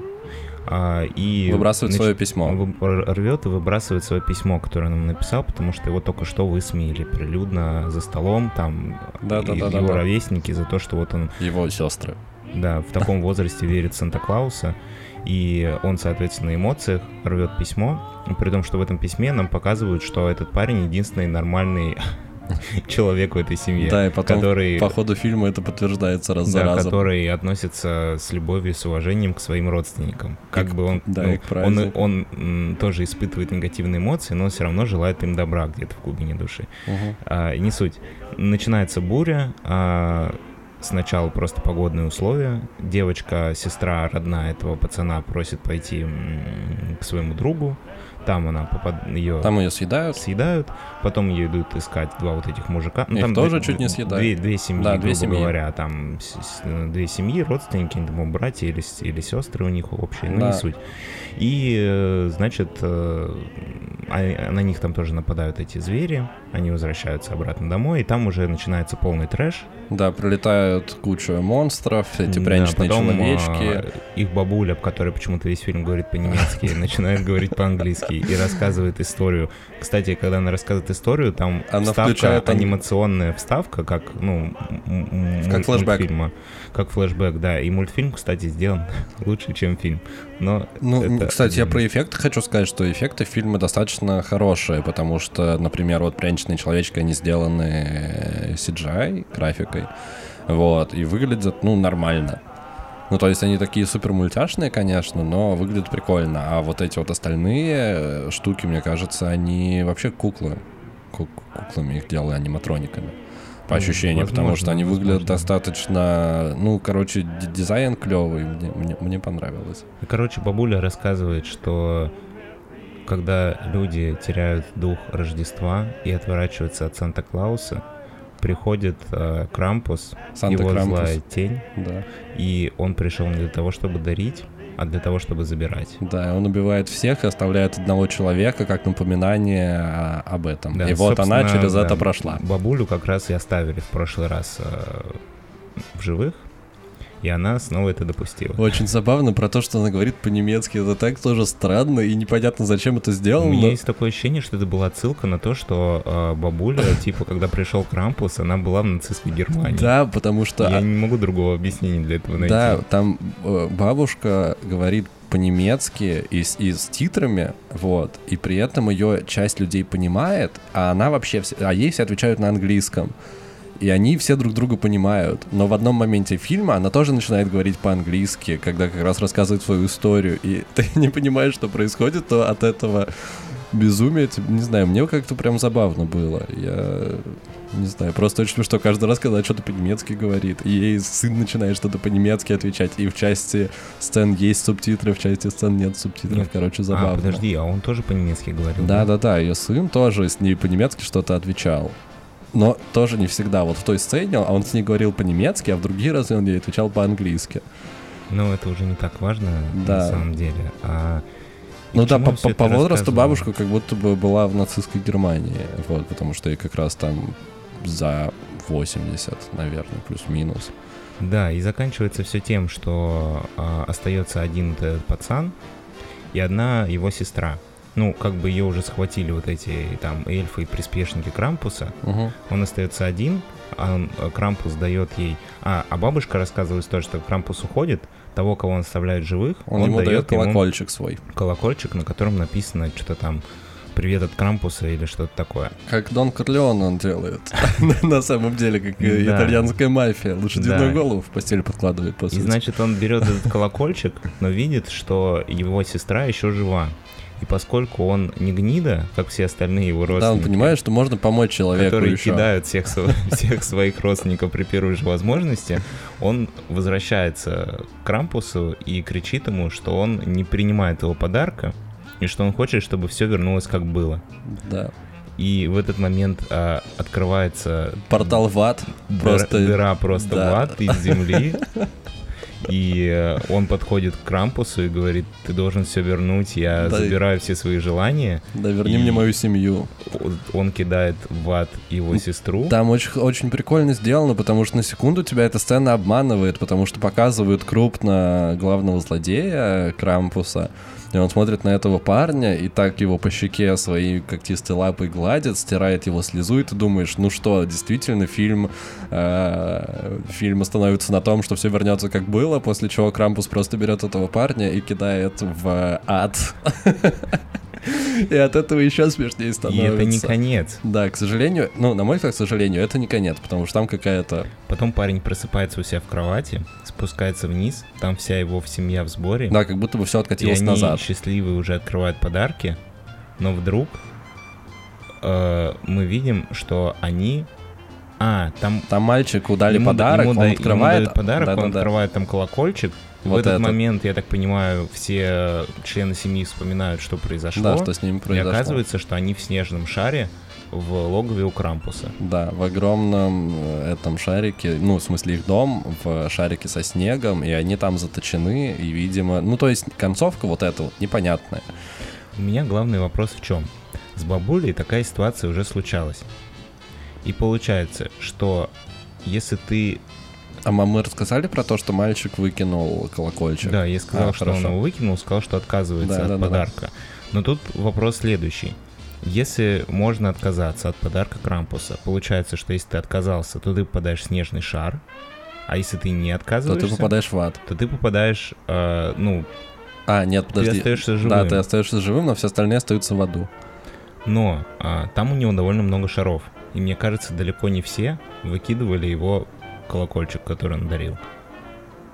и... Выбрасывает нач- свое письмо. рвет и выбрасывает свое письмо, которое он нам написал, потому что его только что высмеяли прилюдно за столом, там Да-да-да-да-да. его ровесники за то, что вот он Его сестры. да, в таком возрасте верит Санта-Клауса, и он, соответственно, на эмоциях рвет письмо, при том, что в этом письме нам показывают, что этот парень единственный нормальный человек в этой семье, Да, и потом который, по ходу фильма это подтверждается раз за да, разом. который относится с любовью и с уважением к своим родственникам. Как И бы он, да, ну, он, празднику. он, м, тоже испытывает негативные эмоции, но все равно желает им добра где-то в глубине души. Мгм. А, не суть. Начинается буря. а, сначала просто погодные условия. Девочка, сестра родная этого пацана просит пойти к своему другу. Там она попад... ее Там ее съедают. съедают. Потом ее идут искать два вот этих мужика. Ну, Их там тоже две- чуть не съедают. Две, две семьи, Да, две грубо семьи. говоря. Там две семьи, родственники, там, братья или, или сестры у них общие. Ну, Да. не суть. И, э, значит, э, а- на них там тоже нападают эти звери, они возвращаются обратно домой, и там уже начинается полный трэш. Да, прилетают куча монстров, эти Да, пряничные потом, человечки. а, их бабуля, которая почему-то весь фильм говорит по-немецки, начинает говорить по-английски и рассказывает историю. Кстати, когда она рассказывает историю, там Она вставка, включает ан- анимационная вставка, как, ну, Как флешбэк. мультфильма. Как флешбэк, да. И мультфильм, кстати, сделан лучше, чем фильм. Но Ну, это кстати, я про эффекты хочу сказать, что эффекты фильма достаточно хорошие, потому что, например, вот пряничные человечки, они сделаны э, CGI графикой, вот, и выглядят, ну, нормально. Ну, то есть они такие супер мультяшные, конечно, но выглядят прикольно. А вот эти вот остальные э, штуки, мне кажется, они вообще куклы. Ку- Куклами их делали, аниматрониками. По ощущениям, потому что возможно, они выглядят возможно. достаточно... Ну, короче, дизайн клевый, мне, мне, мне понравилось. Короче, бабуля рассказывает, что когда люди теряют дух Рождества и отворачиваются от Санта-Клауса, приходит э, Крампус, Санта его Крампус. злая тень, Да. и он пришел не для того, чтобы дарить, а для того, чтобы забирать. Да, он убивает всех и оставляет одного человека как напоминание о- об этом. Да, и вот она через да, это прошла. Бабулю как раз и оставили в прошлый раз э, в живых, и она снова это допустила. Очень забавно про то, что она говорит по-немецки. Это так тоже странно и непонятно, зачем это У сделано. меня есть такое ощущение, что это была отсылка на то, что э, бабуля, типа, когда пришел Крампус, она была в нацистской Германии. Да, потому что... Я не могу другого объяснения для этого найти. Да, там э, бабушка говорит по-немецки и с, и с титрами, вот, и при этом ее часть людей понимает, а она вообще, а ей все отвечают на английском. И они все друг друга понимают. Но в одном моменте фильма она тоже начинает говорить по-английски, когда как раз рассказывает свою историю. И ты не понимаешь, что происходит, то от этого безумия, типа, не знаю, мне как-то прям забавно было. Я Не знаю, просто очень что каждый раз, когда что-то по-немецки говорит, и ей сын начинает что-то по-немецки отвечать, и в части сцен есть субтитры, в части сцен нет субтитров, нет. короче, забавно. А, подожди, а он тоже по-немецки говорил? Да-да-да, ее сын тоже с ней по-немецки что-то отвечал. Но тоже не всегда. Вот в той сцене он с ней говорил по-немецки, а в другие разы он ей отвечал по-английски. Ну, это уже не так важно да. на самом деле. А ну да, по, по, по возрасту бабушка как будто бы была в нацистской Германии, вот, потому что ей как раз там за 80, наверное, плюс-минус. Да, и заканчивается все тем, что э, остается один пацан и одна его сестра. Ну, как бы ее уже схватили вот эти там эльфы и приспешники Крампуса. Угу. Он остается один, а Крампус дает ей... А, а бабушка рассказывает то, что Крампус уходит, того, кого он оставляет живых, он, он ему дает колокольчик ему свой. Колокольчик, на котором написано что-то там привет от Крампуса или что-то такое. Как Дон Корлеон он делает. На самом деле, как итальянская мафия. Лошадиную голову в постель подкладывает, по И значит, он берет этот колокольчик, но видит, что его сестра еще жива. И поскольку он не гнида, как все остальные его родственники... Да, он понимает, что можно помочь человеку Которые еще. кидают всех, всех своих родственников при первой же возможности, он возвращается к Крампусу и кричит ему, что он не принимает его подарка, и что он хочет, чтобы все вернулось как было. Да. И в этот момент а, открывается... Портал в ад. Дыра, просто... Дыра просто да. в ад из земли. И э, он подходит к Крампусу и говорит, ты должен все вернуть, я да, забираю все свои желания. Да, верни мне мою семью. Он кидает в ад его сестру. Там очень, очень прикольно сделано, потому что на секунду тебя эта сцена обманывает, потому что показывают крупно главного злодея Крампуса, и он смотрит на этого парня, и так его по щеке своей когтистой лапой гладит, стирает его слезу, и ты думаешь, ну что, действительно, фильм, э, фильм становится на том, что все вернется как было, после чего Крампус просто берет этого парня и кидает в ад. И от этого еще смешнее становится. И это не конец. Да, к сожалению, ну, на мой взгляд, к сожалению, это не конец, потому что там какая-то... Потом парень просыпается у себя в кровати, спускается вниз, там вся его семья в сборе. Да, как будто бы все откатилось и они назад. счастливые уже открывают подарки, но вдруг э, мы видим, что они а, там... Там мальчику дали ему, подарок, ему, он да, открывает... Ему подарок, да, он да, открывает там колокольчик. Вот в этот, этот момент, я так понимаю, все члены семьи вспоминают, что произошло. Да, что с ними произошло. И оказывается, что они в снежном шаре в логове у Крампуса. Да, в огромном э, этом шарике, ну, в смысле их дом, в шарике со снегом, и они там заточены, и, видимо, ну, то есть концовка вот эта вот непонятная. У меня главный вопрос в чем? С бабулей такая ситуация уже случалась. И получается, что если ты а мамы рассказали про то, что мальчик выкинул колокольчик? Да, я сказал, а, что хорошо. он его выкинул, сказал, что отказывается да, от да, подарка. Да. Но тут вопрос следующий. Если можно отказаться от подарка Крампуса, получается, что если ты отказался, то ты попадаешь в снежный шар, а если ты не отказываешься... То ты попадаешь в ад. То ты попадаешь, э, ну... А, нет, подожди. Ты остаешься живым. Да, ты остаешься живым, но все остальные остаются в аду. Но а, там у него довольно много шаров. И мне кажется, далеко не все выкидывали его колокольчик, который он дарил.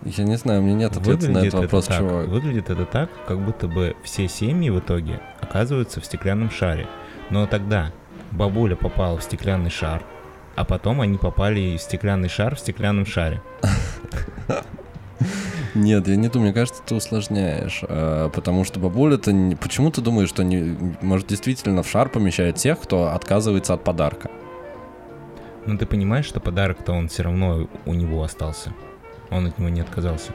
Я не знаю, у меня нет ответа Выглядит на этот вопрос, это чувак. Так, выглядит это так, как будто бы все семьи в итоге оказываются в стеклянном шаре. Но тогда бабуля попала в стеклянный шар, а потом они попали в стеклянный шар в стеклянном шаре. Нет, я не думаю, мне кажется, ты усложняешь. А, потому что бабуля-то... Не... Почему ты думаешь, что не... может действительно в шар помещает тех, кто отказывается от подарка? Ну ты понимаешь, что подарок-то он все равно у него остался. Он от него не отказался.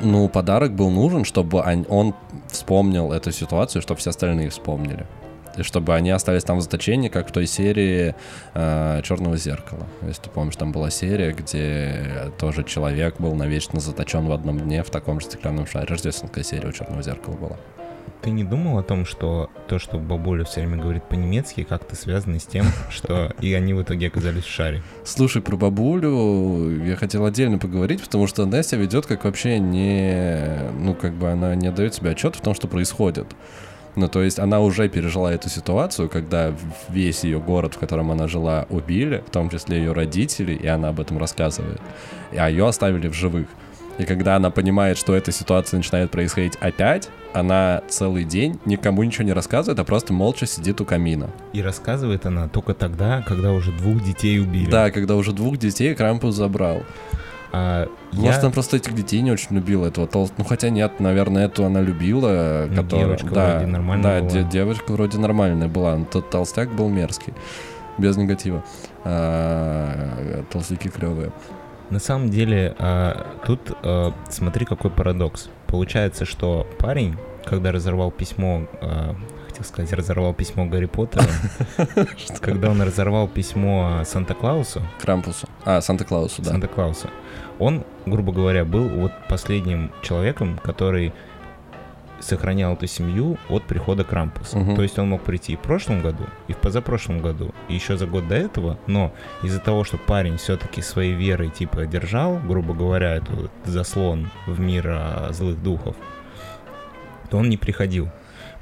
Ну, подарок был нужен, чтобы он вспомнил эту ситуацию, чтобы все остальные вспомнили. И чтобы они остались там в заточении, как в той серии э, Черного зеркала. Если ты помнишь, там была серия, где тоже человек был навечно заточен в одном дне в таком же стеклянном шаре. Рождественская серия у Черного зеркала была. Ты не думал о том, что то, что бабуля все время говорит по-немецки, как-то связано с тем, что и они в итоге оказались в шаре? Слушай, про бабулю я хотел отдельно поговорить, потому что она себя ведет как вообще не... Ну, как бы она не дает себе отчет в том, что происходит. Ну, то есть она уже пережила эту ситуацию, когда весь ее город, в котором она жила, убили, в том числе ее родители, и она об этом рассказывает. А ее оставили в живых. И когда она понимает, что эта ситуация начинает происходить опять, она целый день никому ничего не рассказывает, а просто молча сидит у камина. И рассказывает она только тогда, когда уже двух детей убили. Да, когда уже двух детей Крампус забрал. А, Может, я... она просто этих детей не очень любила, этого толст... Ну, хотя нет, наверное, эту она любила. Ну, которая... девочка да, вроде нормальная Да, была. де- девочка вроде нормальная была, но тот толстяк был мерзкий. Без негатива. А, толстяки клевые. На самом деле, а, тут а, смотри, какой парадокс. Получается, что парень, когда разорвал письмо, а, хотел сказать, разорвал письмо Гарри Поттера, когда он разорвал письмо Санта-Клаусу, Крампусу. А, Санта-Клаусу, да. Санта-Клауса, он, грубо говоря, был вот последним человеком, который сохранял эту семью от прихода Крампуса. Мгм. То есть он мог прийти и в прошлом году, и в позапрошлом году, и еще за год до этого, но из-за того, что парень все-таки своей верой типа держал, грубо говоря, эту вот заслон в мир а, злых духов, то он не приходил.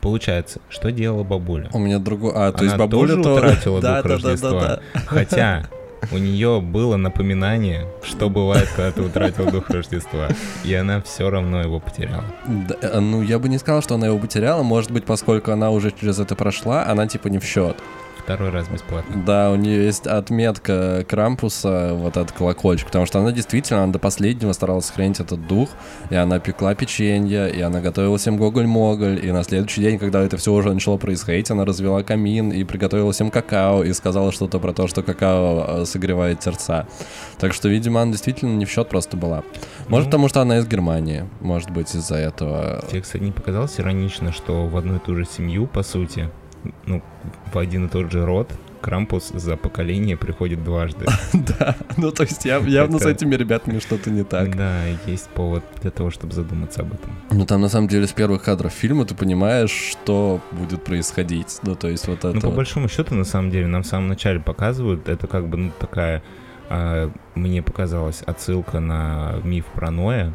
Получается, что делала бабуля? У меня другой... А, то есть Она бабуля тоже то... утратила дух Рождества. Хотя у нее было напоминание, что бывает, когда ты утратил дух Рождества. И она все равно его потеряла. Да, э, ну, я бы не сказал, что она его потеряла. Может быть, поскольку она уже через это прошла, она типа не в счет. Второй раз бесплатно. Да, у нее есть отметка Крампуса, вот этот колокольчик, потому что она действительно она до последнего старалась сохранить этот дух, и она пекла печенье, и она готовила всем гоголь-моголь, и на следующий день, когда это все уже начало происходить, она развела камин и приготовила всем какао, и сказала что-то про то, что какао э, согревает сердца. Так что, видимо, она действительно не в счет просто была. Может, Ну. потому что она из Германии, может быть, из-за этого. Тебе, кстати, не показалось иронично, что в одну и ту же семью, по сути, ну, в один и тот же род, Крампус за поколение приходит дважды. Да, ну то есть яв- явно с Это- этими ребятами что-то не так. Да, есть повод для того, чтобы задуматься об этом. Ну там на самом деле с первых кадров фильма ты понимаешь, что будет происходить. Ну то есть вот это. Ну, по большому счету, на самом деле, нам в самом начале показывают, это как бы, ну, такая, а, мне показалась отсылка на миф про Ноя.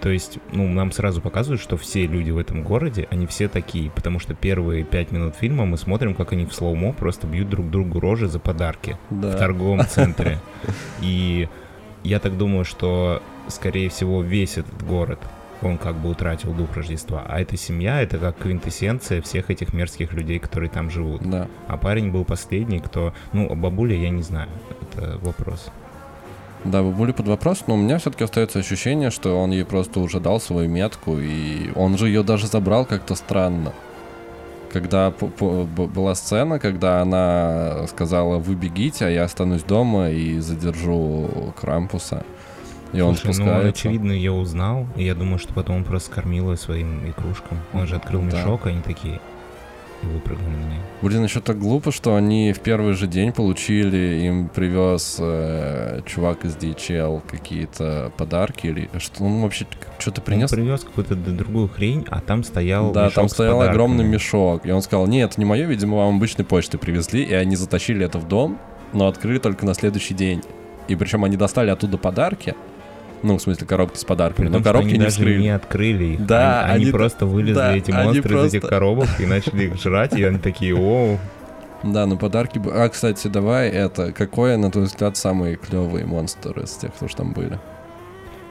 То есть, ну, нам сразу показывают, что все люди в этом городе, они все такие, потому что первые пять минут фильма мы смотрим, как они в слоумо просто бьют друг другу рожи за подарки Да. в торговом центре. И я так думаю, что, скорее всего, весь этот город, он как бы утратил дух Рождества. А эта семья — это как квинтэссенция всех этих мерзких людей, которые там живут. Да. А парень был последний, кто... Ну, бабуля я не знаю. Это вопрос. Да, бабуля под вопрос, но у меня все-таки остается ощущение, что он ей просто уже дал свою метку, и он же ее даже забрал как-то странно. Когда была сцена, когда она сказала, вы бегите, а я останусь дома и задержу Крампуса. И он Слушай, ну, он, спускается. очевидно, ее узнал, и я думаю, что потом он просто кормил ее своим игрушкам. Он же открыл Да. мешок, и они такие... Выпрыгнули. Блин, еще так глупо, что они в первый же день получили, им привез э, чувак из DHL какие-то подарки или что он вообще что-то принес. Он привез какую-то другую хрень, а там стоял Да, там стоял подарками. огромный мешок. И он сказал, нет, это не мое, видимо, вам обычной почты привезли. И они затащили это в дом, но открыли только на следующий день. И причем они достали оттуда подарки. Ну, в смысле, коробки с подарками. При но том, коробки они не даже вскрыли. не открыли их. Да, они, они они- просто вылезли, да, эти монстры из этих просто- коробок, и начали их жрать, и они такие, оу. Да, но подарки... А, кстати, давай это... Какой, на твой взгляд, самый клевый монстр из тех, кто ж там были?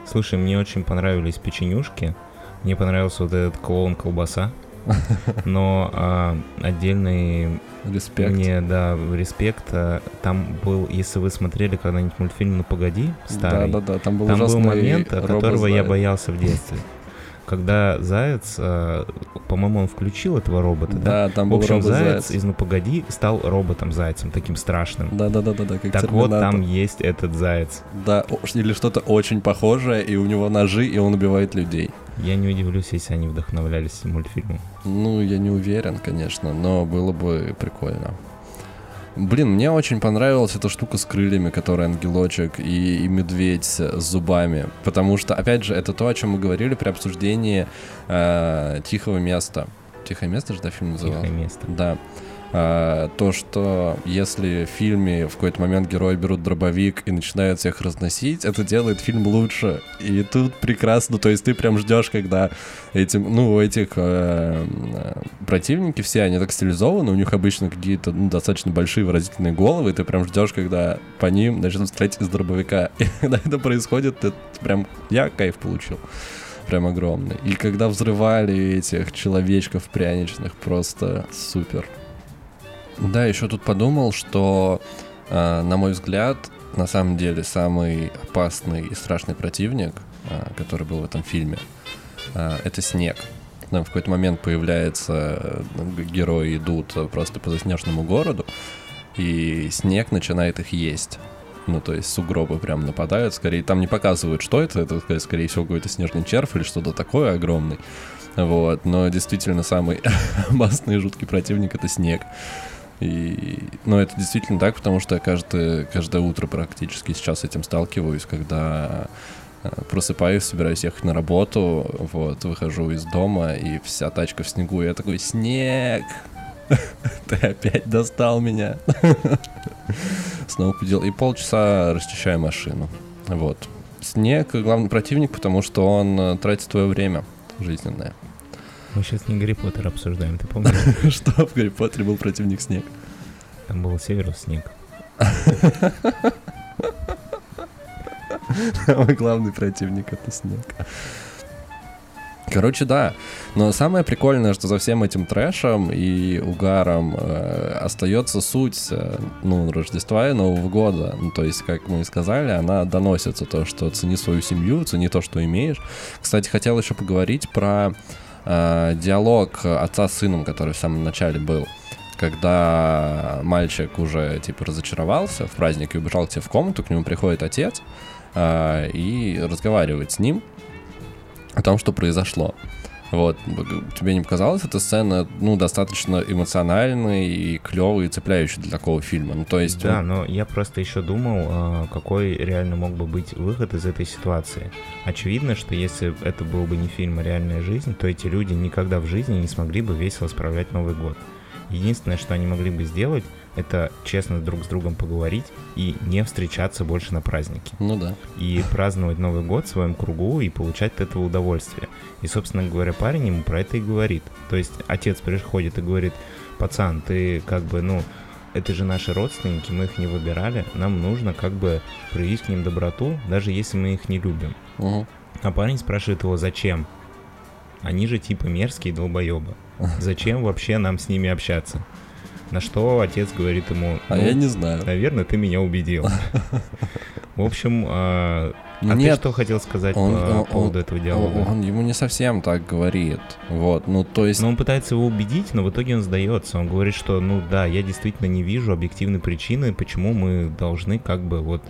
Слушай, мне очень понравились печенюшки. Мне понравился вот этот клоун колбаса. Но а, отдельный Респект. мне, да, респект. а, Там был, если вы смотрели когда-нибудь мультфильм «Ну погоди», старый, Да-да-да, там был там был момент, которого я робот-заяц. боялся в детстве. Когда Заяц, а, по-моему, он включил этого робота, да? Да, там В был общем, Заяц из «Ну погоди» стал роботом-зайцем, таким страшным. Да-да-да-да, как Так вот, там есть этот Заяц. Да, или что-то очень похожее, и у него ножи, и он убивает людей. Я не удивлюсь, если они вдохновлялись мультфильмом. Ну, я не уверен, конечно, но было бы прикольно. Блин, мне очень понравилась эта штука с крыльями, которая ангелочек и, и медведь с зубами. Потому что, опять же, это то, о чем мы говорили при обсуждении э, тихого места. Тихое место же, да, фильм назывался? Тихое место. Да. А, то, что если в фильме в какой-то момент герои берут дробовик и начинают всех разносить, это делает фильм лучше. И тут прекрасно, то есть ты прям ждешь, когда этим, ну, у этих э, противники все, они так стилизованы, у них обычно какие-то ну, достаточно большие выразительные головы, и ты прям ждешь, когда по ним начнут стрелять из дробовика. И когда это происходит, ты прям, я кайф получил. Прям огромный. И когда взрывали этих человечков пряничных, просто супер. Да, еще тут подумал, что, э, на мой взгляд, на самом деле самый опасный и страшный противник, э, который был в этом фильме, э, это снег. Там в какой-то момент появляется, э, герои идут просто по заснеженному городу, и снег начинает их есть. Ну, то есть сугробы прям нападают, скорее, там не показывают, что это, это, скорее всего, какой-то снежный червь или что-то такое огромный. Вот, но действительно самый опасный и жуткий противник — это снег. И, ну, это действительно так, потому что каждое, каждое утро практически сейчас с этим сталкиваюсь, когда э, просыпаюсь, собираюсь ехать на работу, вот, выхожу из дома, и вся тачка в снегу, и я такой, снег! Ты опять достал меня. Снова подел. И полчаса расчищаю машину. Вот. Снег — главный противник, потому что он э, тратит твое время жизненное. Мы сейчас не Гарри Поттер обсуждаем, ты помнишь? Что в Гарри Поттере был противник снег? Там был Северус Снег. Самый главный противник — это снег. Короче, да. Но самое прикольное, что за всем этим трэшем и угаром э, остается суть э, ну, Рождества и Нового года. Ну, то есть, как мы и сказали, она доносится то, что цени свою семью, цени то, что имеешь. Кстати, хотел еще поговорить про э, диалог отца с сыном, который в самом начале был когда мальчик уже типа разочаровался в празднике и убежал к тебе в комнату, к нему приходит отец э, и разговаривает с ним о том, что произошло. Вот, тебе не показалась эта сцена, ну, достаточно эмоциональной и клевой и цепляющей для такого фильма? Ну, то есть... Да, но я просто еще думал, а, какой реально мог бы быть выход из этой ситуации. Очевидно, что если это был бы не фильм, а реальная жизнь, то эти люди никогда в жизни не смогли бы весело справлять Новый год. Единственное, что они могли бы сделать, это честно друг с другом поговорить и не встречаться больше на праздники. Ну да. И праздновать Новый год в своем кругу и получать от этого удовольствие. И, собственно говоря, парень ему про это и говорит. То есть отец приходит и говорит, пацан, ты как бы, ну, это же наши родственники, мы их не выбирали, нам нужно как бы проявить к ним доброту, даже если мы их не любим. Угу. А парень спрашивает его, зачем? Они же типа мерзкие долбоебы. Зачем вообще нам с ними общаться? На что отец говорит ему, а ну, я не знаю. Наверное, ты меня убедил. В общем, а, а Нет, ты что хотел сказать он, по он, поводу он, этого диалога? Он, он ему не совсем так говорит. Вот, ну то есть... Но он пытается его убедить, но в итоге он сдается. Он говорит, что, ну да, я действительно не вижу объективной причины, почему мы должны как бы вот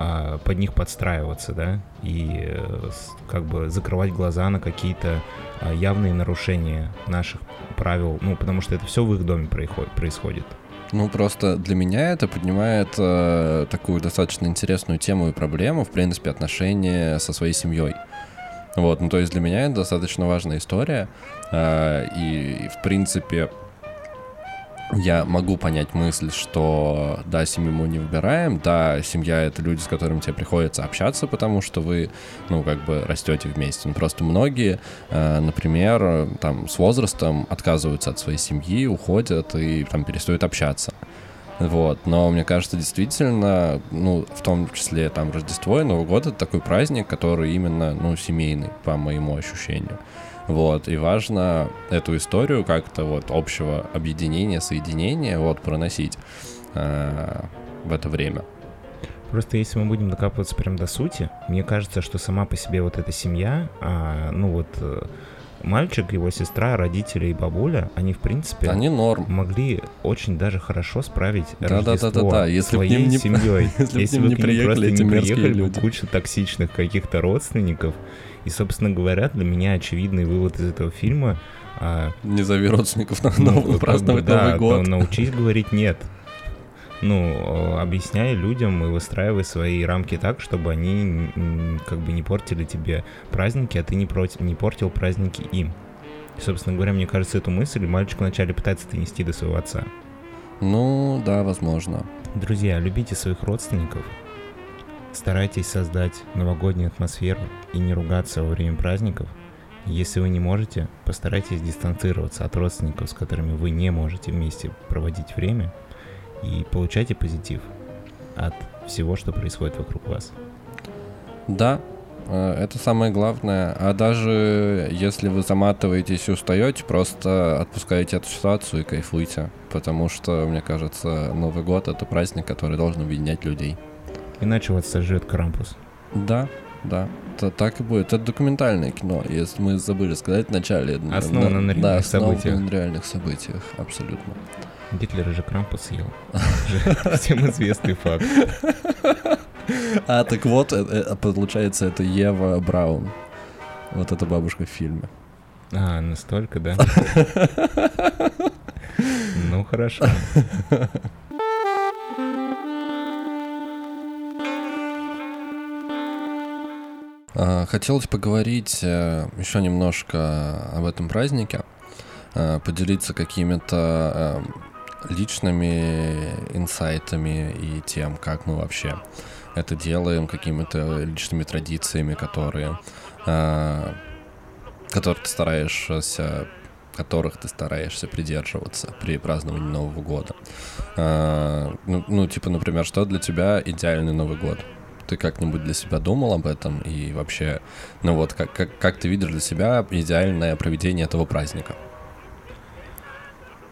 а, под них подстраиваться, да, и э, как бы закрывать глаза на какие-то а, явные нарушения наших правил, ну, потому что это все в их доме происходит. Ну, просто для меня это поднимает э, такую достаточно интересную тему и проблему, в принципе, отношения со своей семьей. Вот, ну, то есть для меня это достаточно важная история, э, и, в принципе, я могу понять мысль, что да, семью мы не выбираем, да, семья это люди, с которыми тебе приходится общаться, потому что вы, ну, как бы растете вместе. Ну, просто многие, э, например, там с возрастом отказываются от своей семьи, уходят и там перестают общаться. Вот, но мне кажется, действительно, ну, в том числе там Рождество и Новый год это такой праздник, который именно, ну, семейный, по моему ощущению. Вот, и важно эту историю как-то вот общего объединения, соединения вот проносить э, в это время. Просто если мы будем докапываться прям до сути, мне кажется, что сама по себе вот эта семья, а, ну вот э, мальчик, его сестра, родители и бабуля, они в принципе они норм. могли очень даже хорошо справить да, Рождество да, да, да, да. Если своей не, семьей. Если, если бы не приехали эти не приехали люди. куча токсичных каких-то родственников, и, собственно говоря, для меня очевидный вывод из этого фильма... А, Не зови родственников на ну, новый, праздновать бы, да, Новый год. научись говорить «нет». Ну, объясняй людям и выстраивай свои рамки так, чтобы они как бы не портили тебе праздники, а ты не, против, не портил праздники им. И, собственно говоря, мне кажется, эту мысль мальчик вначале пытается донести до своего отца. Ну, да, возможно. Друзья, любите своих родственников, Старайтесь создать новогоднюю атмосферу и не ругаться во время праздников. Если вы не можете, постарайтесь дистанцироваться от родственников, с которыми вы не можете вместе проводить время, и получайте позитив от всего, что происходит вокруг вас. Да, э, это самое главное. А даже если вы заматываетесь и устаете, просто отпускаете эту ситуацию и кайфуйте. Потому что, мне кажется, Новый год — это праздник, который должен объединять людей. Иначе вас сожжет Крампус. Да, да, это так и будет. Это документальное кино, если мы забыли сказать вначале. Основано на, на реальных да, событиях. на реальных событиях, абсолютно. Гитлер же Крампус съел. Всем известный факт. А, так вот, э, э, получается, это Ева Браун. Вот эта бабушка в фильме. А, настолько, да? Ну, хорошо. А, хотелось поговорить э, еще немножко об этом празднике, поделиться какими-то личными инсайтами и тем, как мы вообще это делаем, какими-то личными традициями, которые, э, которые ты стараешься которых ты стараешься придерживаться при праздновании Нового года. Э, ну, ну, типа, например, что для тебя идеальный Новый год? Ты как-нибудь для себя думал об этом? И вообще, ну вот, как, как, как ты видишь для себя идеальное проведение этого праздника?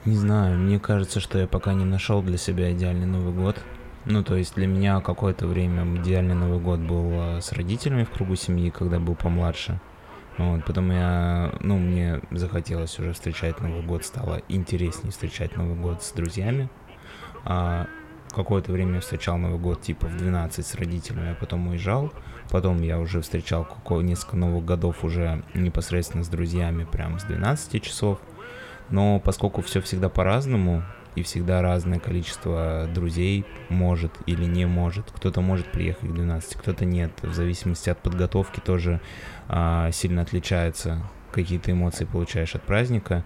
Не знаю, мне кажется, что я пока не нашел для себя идеальный Новый год. Ну, то есть для меня какое-то время идеальный Новый год был а, с родителями в кругу семьи, когда был помладше. Вот, потом я, ну, мне захотелось уже встречать Новый год, стало интереснее встречать Новый год с друзьями. А какое-то время я встречал Новый год типа в 12 с родителями, а потом уезжал. Потом я уже встречал несколько новых годов уже непосредственно с друзьями, прям с 12 часов. Но поскольку все всегда по-разному, и всегда разное количество друзей может или не может. Кто-то может приехать к 12, кто-то нет. В зависимости от подготовки тоже а, сильно отличается. Какие-то эмоции получаешь от праздника.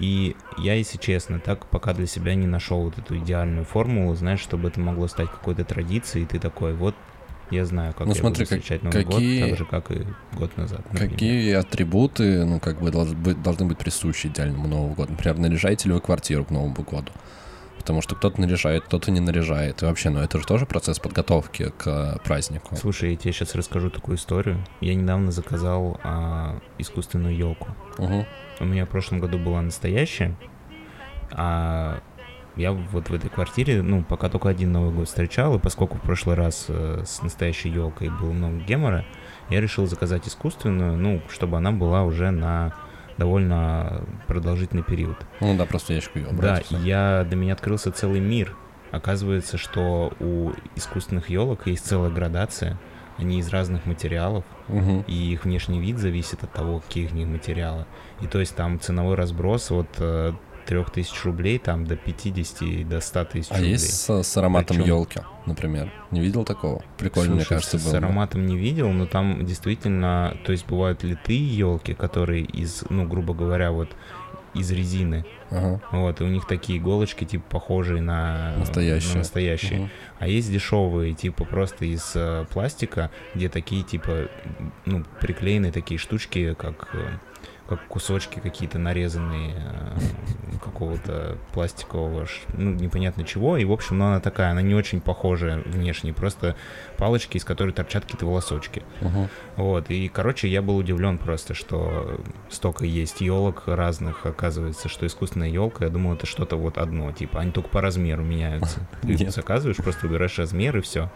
И я, если честно, так пока для себя не нашел вот эту идеальную формулу, знаешь, чтобы это могло стать какой-то традицией, и ты такой, вот я знаю, как ну, я смотри, буду встречать Новый какие, год, так же, как и год назад. Например. Какие атрибуты, ну, как бы, должны быть, должны быть присущи идеальному Новому году? Например, наряжаете ли вы квартиру к Новому году? Потому что кто-то наряжает, кто-то не наряжает. И вообще, ну, это же тоже процесс подготовки к празднику. Слушай, я тебе сейчас расскажу такую историю. Я недавно заказал а, искусственную елку. Угу. У меня в прошлом году была настоящая, а я вот в этой квартире, ну, пока только один Новый год встречал, и поскольку в прошлый раз э, с настоящей елкой было много гемора, я решил заказать искусственную, ну, чтобы она была уже на довольно продолжительный период. Ну да, просто ящик ее Да, я, для меня открылся целый мир. Оказывается, что у искусственных елок есть целая градация. Они из разных материалов, угу. и их внешний вид зависит от того, какие из них материалы. И то есть там ценовой разброс от э, 3000 рублей там до 50 до 100 тысяч а рублей. А есть с, с ароматом Причем... елки, например? Не видел такого? Прикольно, Слушай, мне кажется, было. С ароматом не видел, но там действительно, то есть бывают литые елки, которые из, ну, грубо говоря, вот из резины. Ага. Вот, и у них такие иголочки, типа, похожие на настоящие. На настоящие. Угу. А есть дешевые, типа, просто из э, пластика, где такие, типа, ну, приклеенные такие штучки, как э, как кусочки какие-то нарезанные э, какого-то пластикового, ну, непонятно чего. И, в общем, ну, она такая, она не очень похожая внешне, просто палочки, из которой торчат какие-то волосочки. Uh-huh. Вот, и, короче, я был удивлен просто, что столько есть елок разных, оказывается, что искусственная елка, я думал, это что-то вот одно, типа, они только по размеру меняются. Ты заказываешь, просто выбираешь размер и все.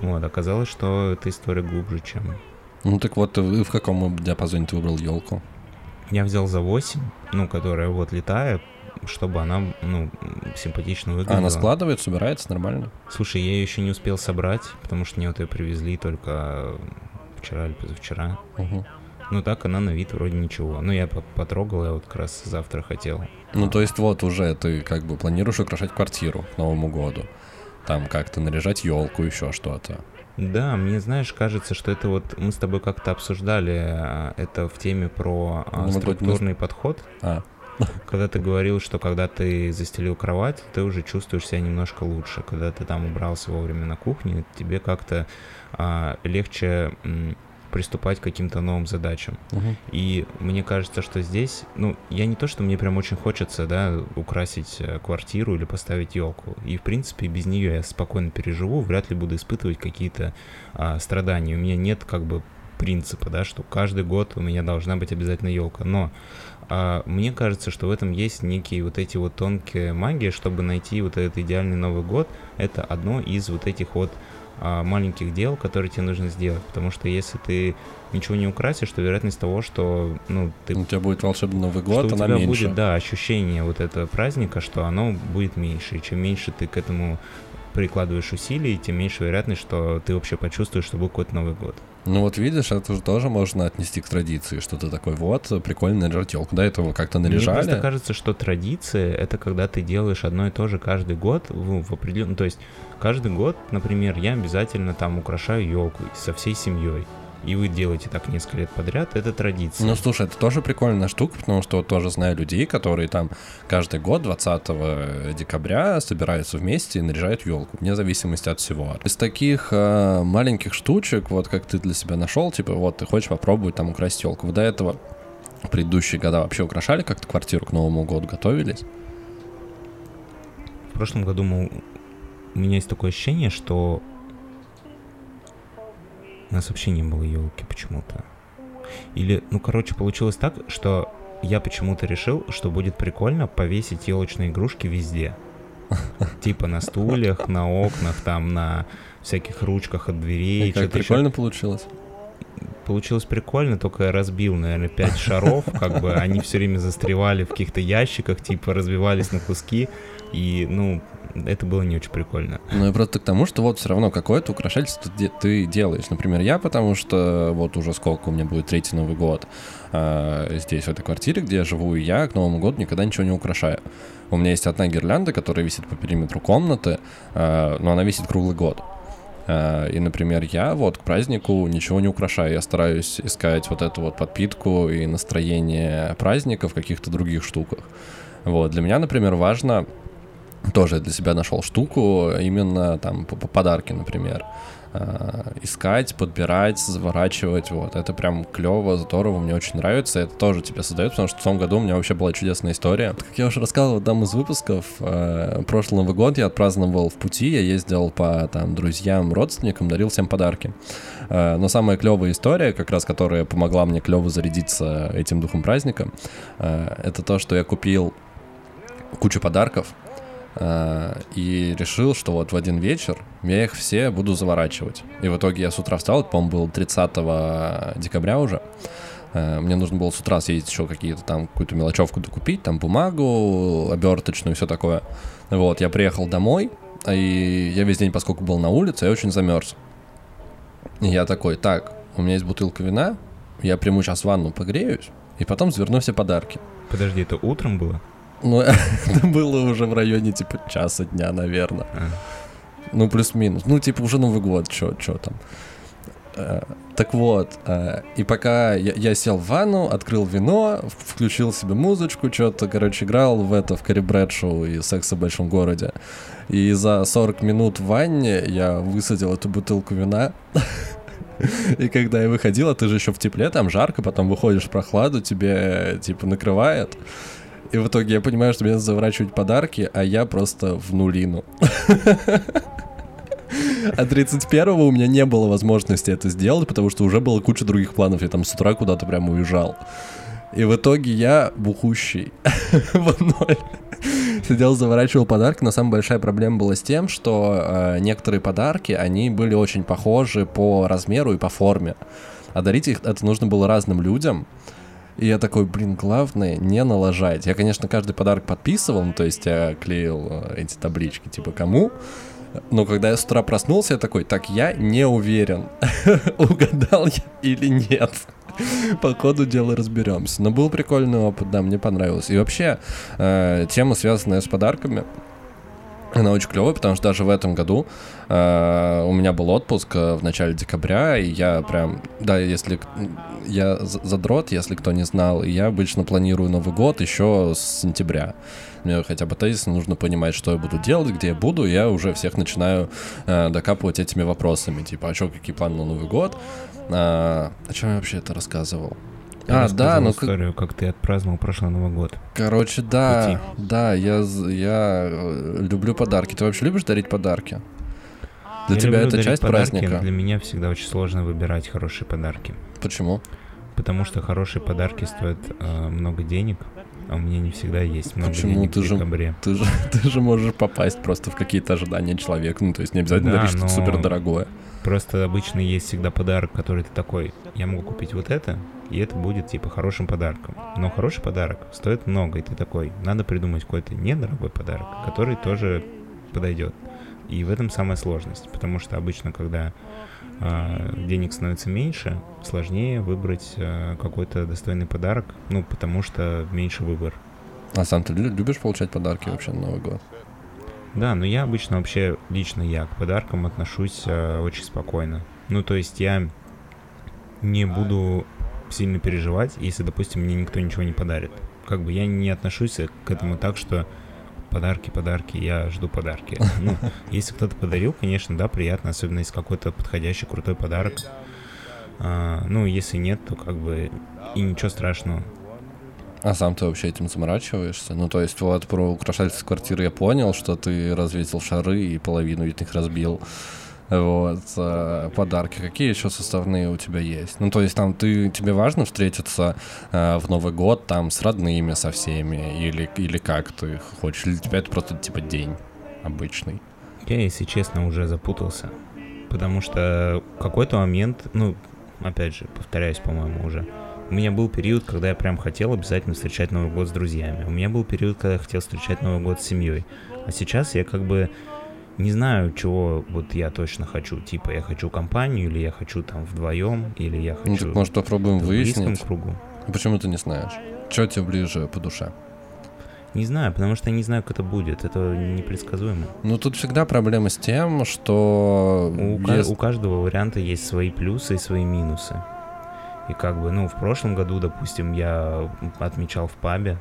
Вот, оказалось, что эта история глубже, чем... Ну так вот, в каком диапазоне ты выбрал елку? Я взял за 8, ну, которая вот летает, чтобы она, ну, симпатично выглядела. А она складывает, собирается нормально? Слушай, я ее еще не успел собрать, потому что мне вот ее привезли только вчера или позавчера. Угу. Ну так она на вид вроде ничего. Ну я потрогал, я вот как раз завтра хотел. Ну то есть вот уже ты как бы планируешь украшать квартиру к Новому году. Там как-то наряжать елку, еще что-то. Да, мне, знаешь, кажется, что это вот мы с тобой как-то обсуждали а, это в теме про а, ну, структурный быть... подход. А. Когда ты говорил, что когда ты застелил кровать, ты уже чувствуешь себя немножко лучше. Когда ты там убрался вовремя на кухне, тебе как-то а, легче приступать к каким-то новым задачам. Угу. И мне кажется, что здесь, ну, я не то, что мне прям очень хочется, да, украсить э, квартиру или поставить елку. И, в принципе, без нее я спокойно переживу, вряд ли буду испытывать какие-то а, страдания. У меня нет как бы принципа, да, что каждый год у меня должна быть обязательно елка. Но а, мне кажется, что в этом есть некие вот эти вот тонкие магии, чтобы найти вот этот идеальный Новый год. Это одно из вот этих вот маленьких дел, которые тебе нужно сделать. Потому что если ты ничего не украсишь, то вероятность того, что ну, ты... У тебя будет волшебный Новый год, что у тебя меньше. будет, да, ощущение вот этого праздника, что оно будет меньше. И чем меньше ты к этому прикладываешь усилий, тем меньше вероятность, что ты вообще почувствуешь, что будет какой-то Новый год. Ну вот видишь, это же тоже можно отнести к традиции, что ты такой, вот, прикольно наряжать елку. До этого как-то наряжали. Мне просто кажется, что традиция — это когда ты делаешь одно и то же каждый год в, в определенном... То есть каждый год, например, я обязательно там украшаю елку со всей семьей и вы делаете так несколько лет подряд, это традиция. Ну, слушай, это тоже прикольная штука, потому что вот тоже знаю людей, которые там каждый год 20 декабря собираются вместе и наряжают елку, вне зависимости от всего. Из таких э, маленьких штучек, вот как ты для себя нашел, типа, вот ты хочешь попробовать там украсть елку. Вы до этого в предыдущие года вообще украшали как-то квартиру к Новому году, готовились? В прошлом году мы... у меня есть такое ощущение, что у нас вообще не было елки почему-то. Или, ну, короче, получилось так, что я почему-то решил, что будет прикольно повесить елочные игрушки везде. Типа на стульях, на окнах, там, на всяких ручках от дверей. И как прикольно еще. получилось? Получилось прикольно, только я разбил, наверное, пять шаров, как бы они все время застревали в каких-то ящиках, типа разбивались на куски. И, ну, это было не очень прикольно. Ну и просто к тому, что вот все равно какое-то украшательство ты делаешь. Например, я, потому что вот уже сколько у меня будет третий Новый год э, здесь, в этой квартире, где я живу, и я к Новому году никогда ничего не украшаю. У меня есть одна гирлянда, которая висит по периметру комнаты, э, но она висит круглый год. Э, и, например, я вот к празднику ничего не украшаю. Я стараюсь искать вот эту вот подпитку и настроение праздника в каких-то других штуках. Вот. Для меня, например, важно тоже для себя нашел штуку, именно там подарки, например. Э, искать, подбирать, заворачивать, вот, это прям клево, здорово, мне очень нравится, это тоже тебе создает, потому что в том году у меня вообще была чудесная история. Как я уже рассказывал в одном из выпусков, э, прошлый Новый год я отпраздновал в пути, я ездил по там друзьям, родственникам, дарил всем подарки. Э, но самая клевая история, как раз которая помогла мне клево зарядиться этим духом праздника, это то, что я купил кучу подарков, и решил, что вот в один вечер я их все буду заворачивать. И в итоге я с утра встал, это, по-моему, был 30 декабря уже. Э, мне нужно было с утра съездить еще какие-то там, какую-то мелочевку докупить, там бумагу оберточную и все такое. Вот, я приехал домой, и я весь день, поскольку был на улице, я очень замерз. И я такой, так, у меня есть бутылка вина, я приму сейчас ванну, погреюсь, и потом заверну все подарки. Подожди, это утром было? Ну, это было уже в районе, типа, часа дня, наверное. Ну, плюс-минус. Ну, типа, уже Новый год, чё, чё там. Э, так вот, э, и пока я, я сел в ванну, открыл вино, включил себе музычку, что-то, короче, играл в это, в Карри Брэдшоу и «Секс в большом городе». И за 40 минут в ванне я высадил эту бутылку вина. И когда я выходил, а ты же еще в тепле, там жарко, потом выходишь в прохладу, тебе, типа, накрывает. И в итоге я понимаю, что мне заворачивать подарки, а я просто в нулину. А 31-го у меня не было возможности это сделать, потому что уже было куча других планов. Я там с утра куда-то прям уезжал. И в итоге я бухущий в ноль. Сидел, заворачивал подарки, но самая большая проблема была с тем, что э, некоторые подарки, они были очень похожи по размеру и по форме. А дарить их это нужно было разным людям. И я такой, блин, главное не налажать. Я, конечно, каждый подарок подписывал, ну, то есть я клеил э, эти таблички, типа, кому. Но когда я с утра проснулся, я такой, так, я не уверен, угадал я или нет. По ходу дела разберемся. Но был прикольный опыт, да, мне понравилось. И вообще, э, тема, связанная с подарками, Она очень клевая, потому что даже в этом году э, у меня был отпуск э, в начале декабря, и я прям, да, если я задрот, если кто не знал, я обычно планирую Новый год еще с сентября. Мне хотя бы тезисно нужно понимать, что я буду делать, где я буду, и я уже всех начинаю э, докапывать этими вопросами, типа, а что, какие планы на Новый год? А, о чем я вообще это рассказывал? А, да, ну историю, как ты отпраздновал прошлый Новый год. Короче, да, Пути. да, я, я э, люблю подарки. Ты вообще любишь дарить подарки? Для я тебя это часть подарки, праздника? Для меня всегда очень сложно выбирать хорошие подарки. Почему? Потому что хорошие подарки стоят э, много денег, а у меня не всегда есть много Почему? денег ты в декабре. Же, ты, же, ты же можешь попасть просто в какие-то ожидания человека, ну то есть не обязательно да, дарить что-то супер дорогое. Просто обычно есть всегда подарок, который ты такой, я могу купить вот это, и это будет типа хорошим подарком. Но хороший подарок стоит много, и ты такой, надо придумать какой-то недорогой подарок, который тоже подойдет. И в этом самая сложность, потому что обычно, когда э, денег становится меньше, сложнее выбрать э, какой-то достойный подарок, ну, потому что меньше выбор. А сам ты любишь получать подарки вообще на Новый год? Да, но я обычно вообще, лично я к подаркам отношусь э, очень спокойно. Ну, то есть я не буду сильно переживать, если, допустим, мне никто ничего не подарит. Как бы я не отношусь к этому так, что подарки, подарки, я жду подарки. Ну, если кто-то подарил, конечно, да, приятно, особенно если какой-то подходящий крутой подарок. А, ну, если нет, то как бы и ничего страшного. А сам ты вообще этим заморачиваешься? Ну, то есть, вот про украшательство квартиры я понял, что ты развесил шары и половину из них разбил. Вот, э, подарки. Какие еще составные у тебя есть? Ну, то есть там ты, тебе важно встретиться э, в Новый год там с родными, со всеми? Или, или как ты хочешь? Или тебя это просто типа день обычный? Я, если честно, уже запутался. Потому что какой-то момент, ну, опять же, повторяюсь, по-моему, уже, у меня был период, когда я прям хотел обязательно встречать Новый год с друзьями. У меня был период, когда я хотел встречать Новый год с семьей. А сейчас я как бы не знаю, чего вот я точно хочу. Типа, я хочу компанию, или я хочу там вдвоем, или я ну, хочу... Ну, так, может, попробуем выяснить? кругу. Почему ты не знаешь? Что тебе ближе по душе? Не знаю, потому что я не знаю, как это будет. Это непредсказуемо. Ну, тут всегда проблема с тем, что... У, есть... у каждого варианта есть свои плюсы и свои минусы. И как бы, ну, в прошлом году, допустим, я отмечал в пабе,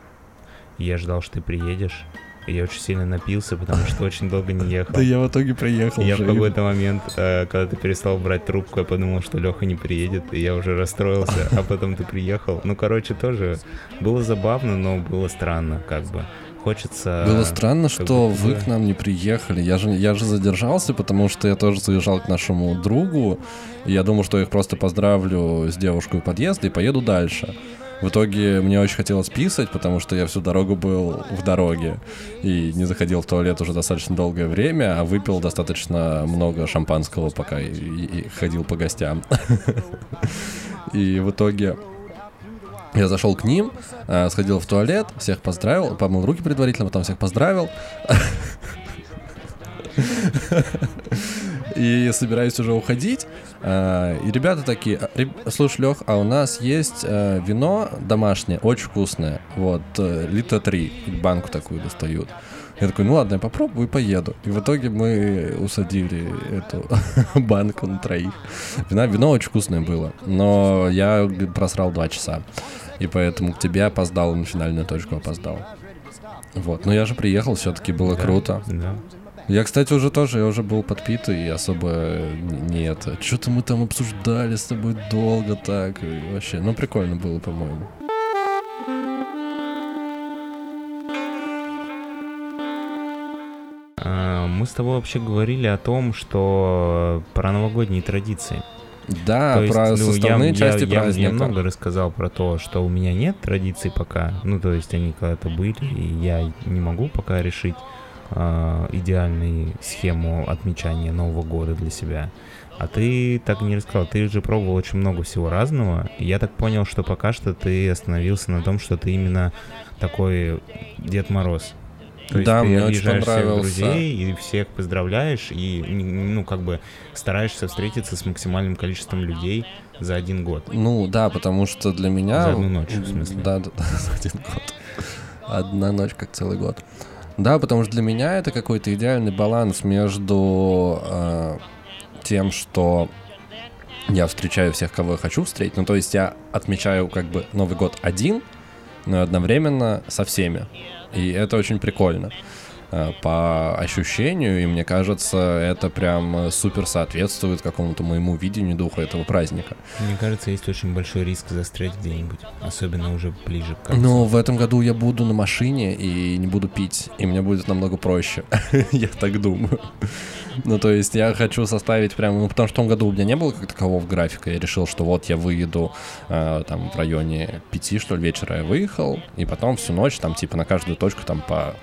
я ждал, что ты приедешь. Я очень сильно напился, потому что очень долго не ехал. Да я в итоге приехал. Я в какой-то момент, э, когда ты перестал брать трубку, я подумал, что Леха не приедет, и я уже расстроился, а потом ты приехал. Ну, короче, тоже было забавно, но было странно, как бы хочется... Было странно, что вы к нам не приехали. Я же, я же задержался, потому что я тоже заезжал к нашему другу. И я думал, что я их просто поздравлю с девушкой у подъезда и поеду дальше. В итоге мне очень хотелось писать, потому что я всю дорогу был в дороге и не заходил в туалет уже достаточно долгое время, а выпил достаточно много шампанского, пока и, и ходил по гостям. И в итоге я зашел к ним, э, сходил в туалет, всех поздравил, помыл руки предварительно, потом всех поздравил. И собираюсь уже уходить. А, и ребята такие, «А, слушай, Лех, а у нас есть э, вино домашнее, очень вкусное. Вот, э, литра три, банку такую достают. Я такой, ну ладно, я попробую и поеду. И в итоге мы усадили эту банку на троих. Вино, вино очень вкусное было, но я просрал два часа. И поэтому к тебе опоздал, на финальную точку опоздал. Вот, но я же приехал, все-таки было да, круто. Да. Я, кстати, уже тоже, я уже был подпитый и особо не это. Что-то мы там обсуждали с тобой долго так. И вообще, ну прикольно было, по-моему. А, мы с тобой вообще говорили о том, что про новогодние традиции. Да, то есть, про ну, составные я, части я, праздника. Я много рассказал про то, что у меня нет традиций пока. Ну, то есть они когда-то были, и я не могу пока решить э, идеальную схему отмечания Нового года для себя. А ты так не рассказал, ты же пробовал очень много всего разного. И я так понял, что пока что ты остановился на том, что ты именно такой Дед Мороз. То да, есть ты мне очень понравился. всех друзей и всех поздравляешь, и, ну, как бы стараешься встретиться с максимальным количеством людей за один год. Ну, да, потому что для меня... За одну ночь, в смысле. Да, да, да за один год. Одна ночь, как целый год. Да, потому что для меня это какой-то идеальный баланс между э, тем, что я встречаю всех, кого я хочу встретить. Ну, то есть я отмечаю как бы Новый год один, но одновременно со всеми. И это очень прикольно. Э, по ощущению, и мне кажется, это прям супер соответствует какому-то моему видению духа этого праздника. Мне кажется, есть очень большой риск застрять где-нибудь, особенно уже ближе к концу. Но в этом году я буду на машине и не буду пить, и мне будет намного проще, я так думаю. Ну, то есть я хочу составить прям, ну, потому что в том году у меня не было как такового графика, я решил, что вот я выеду э, там в районе пяти, что ли, вечера я выехал, и потом всю ночь там типа на каждую точку там по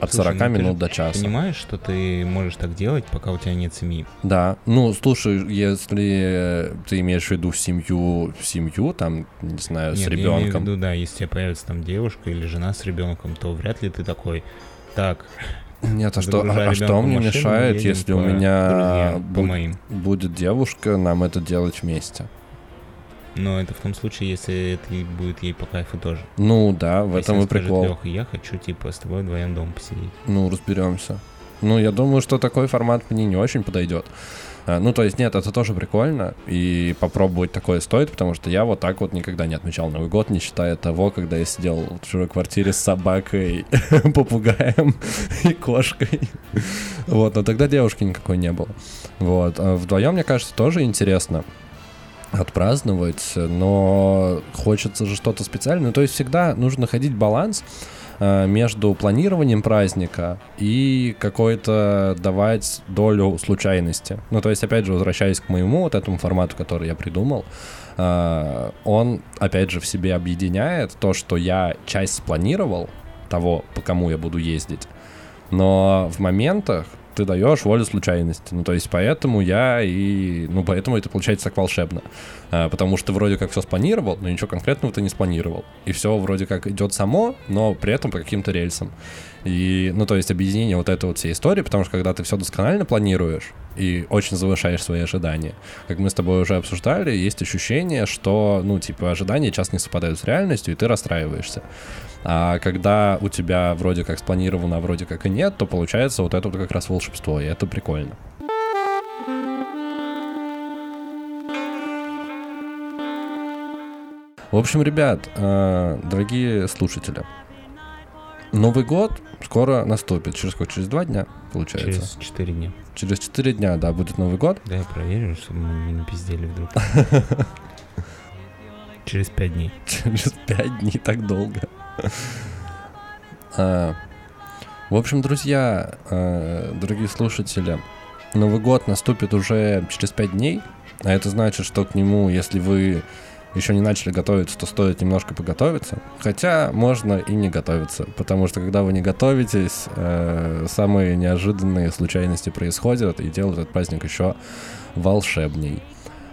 от слушай, 40 ну, минут до часа. Понимаешь, что ты можешь так делать, пока у тебя нет семьи? Да. Ну, слушай, если ты имеешь в виду семью, семью, там, не знаю, нет, с ребенком. Я имею в виду, да, если у тебя появится там девушка или жена с ребенком, то вряд ли ты такой. Так, нет, а что, а, что мне мешает, если у меня друзья, по будет девушка, нам это делать вместе? Но это в том случае, если это будет ей по кайфу тоже. Ну да, в если этом и прикол. Леха, я хочу типа с тобой вдвоем дома посидеть. Ну, разберемся. Ну, я думаю, что такой формат мне не очень подойдет. А, ну, то есть, нет, это тоже прикольно, и попробовать такое стоит, потому что я вот так вот никогда не отмечал Новый год, не считая того, когда я сидел в чужой квартире с собакой, попугаем и кошкой. Вот, но тогда девушки никакой не было. Вот, а вдвоем, мне кажется, тоже интересно отпраздновать, но хочется же что-то специальное. Ну, то есть всегда нужно находить баланс э, между планированием праздника и какой-то давать долю случайности. Ну, то есть, опять же, возвращаясь к моему вот этому формату, который я придумал, э, он, опять же, в себе объединяет то, что я часть спланировал того, по кому я буду ездить, но в моментах ты даешь волю случайности. Ну, то есть поэтому я и... Ну, поэтому это получается так волшебно. А, потому что вроде как все спланировал, но ничего конкретного ты не спланировал. И все вроде как идет само, но при этом по каким-то рельсам. И, ну, то есть объединение вот этой вот всей истории, потому что когда ты все досконально планируешь и очень завышаешь свои ожидания, как мы с тобой уже обсуждали, есть ощущение, что, ну, типа, ожидания часто не совпадают с реальностью, и ты расстраиваешься. А когда у тебя вроде как спланировано, а вроде как и нет, то получается вот это вот как раз волшебство, и это прикольно. В общем, ребят, э, дорогие слушатели, Новый год скоро наступит. Через сколько? Через два дня, получается? Через четыре дня. Через четыре дня, да, будет Новый год. Да, я проверю, чтобы мы не напиздели вдруг. Через пять дней. Через пять дней, так долго. А, в общем, друзья, а, дорогие слушатели, Новый год наступит уже через пять дней, а это значит, что к нему, если вы еще не начали готовиться, то стоит немножко поготовиться. Хотя можно и не готовиться, потому что когда вы не готовитесь, э, самые неожиданные случайности происходят и делают этот праздник еще волшебней.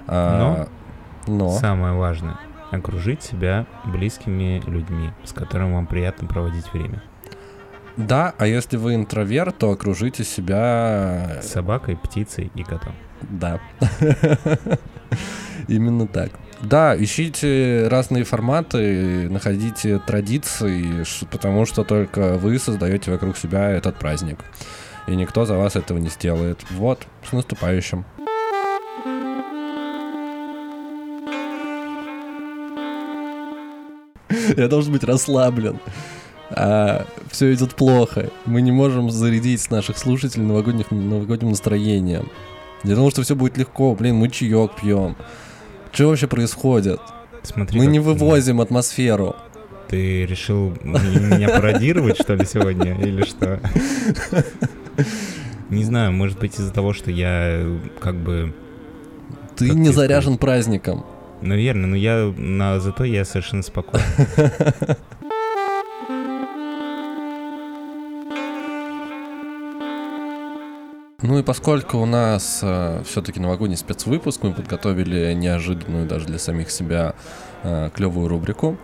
А, но, но самое важное окружить себя близкими людьми, с которыми вам приятно проводить время. Да, а если вы интроверт, то окружите себя... Собакой, птицей и котом. Да. Именно так. Да, ищите разные форматы, находите традиции, потому что только вы создаете вокруг себя этот праздник. И никто за вас этого не сделает. Вот, с наступающим. Я должен быть расслаблен. А все идет плохо. Мы не можем зарядить наших слушателей новогодних, новогодним настроением. Я думал, что все будет легко. Блин, мы чаек пьем. Что вообще происходит? Смотри, мы не вывозим атмосферу. Ты решил меня пародировать, что ли, сегодня? Или что? Не знаю, может быть из-за того, что я как бы... Ты не заряжен праздником. Наверное, но я, но зато я совершенно спокоен. Ну и поскольку у нас э, все-таки новогодний спецвыпуск, мы подготовили неожиданную даже для самих себя э, клевую рубрику,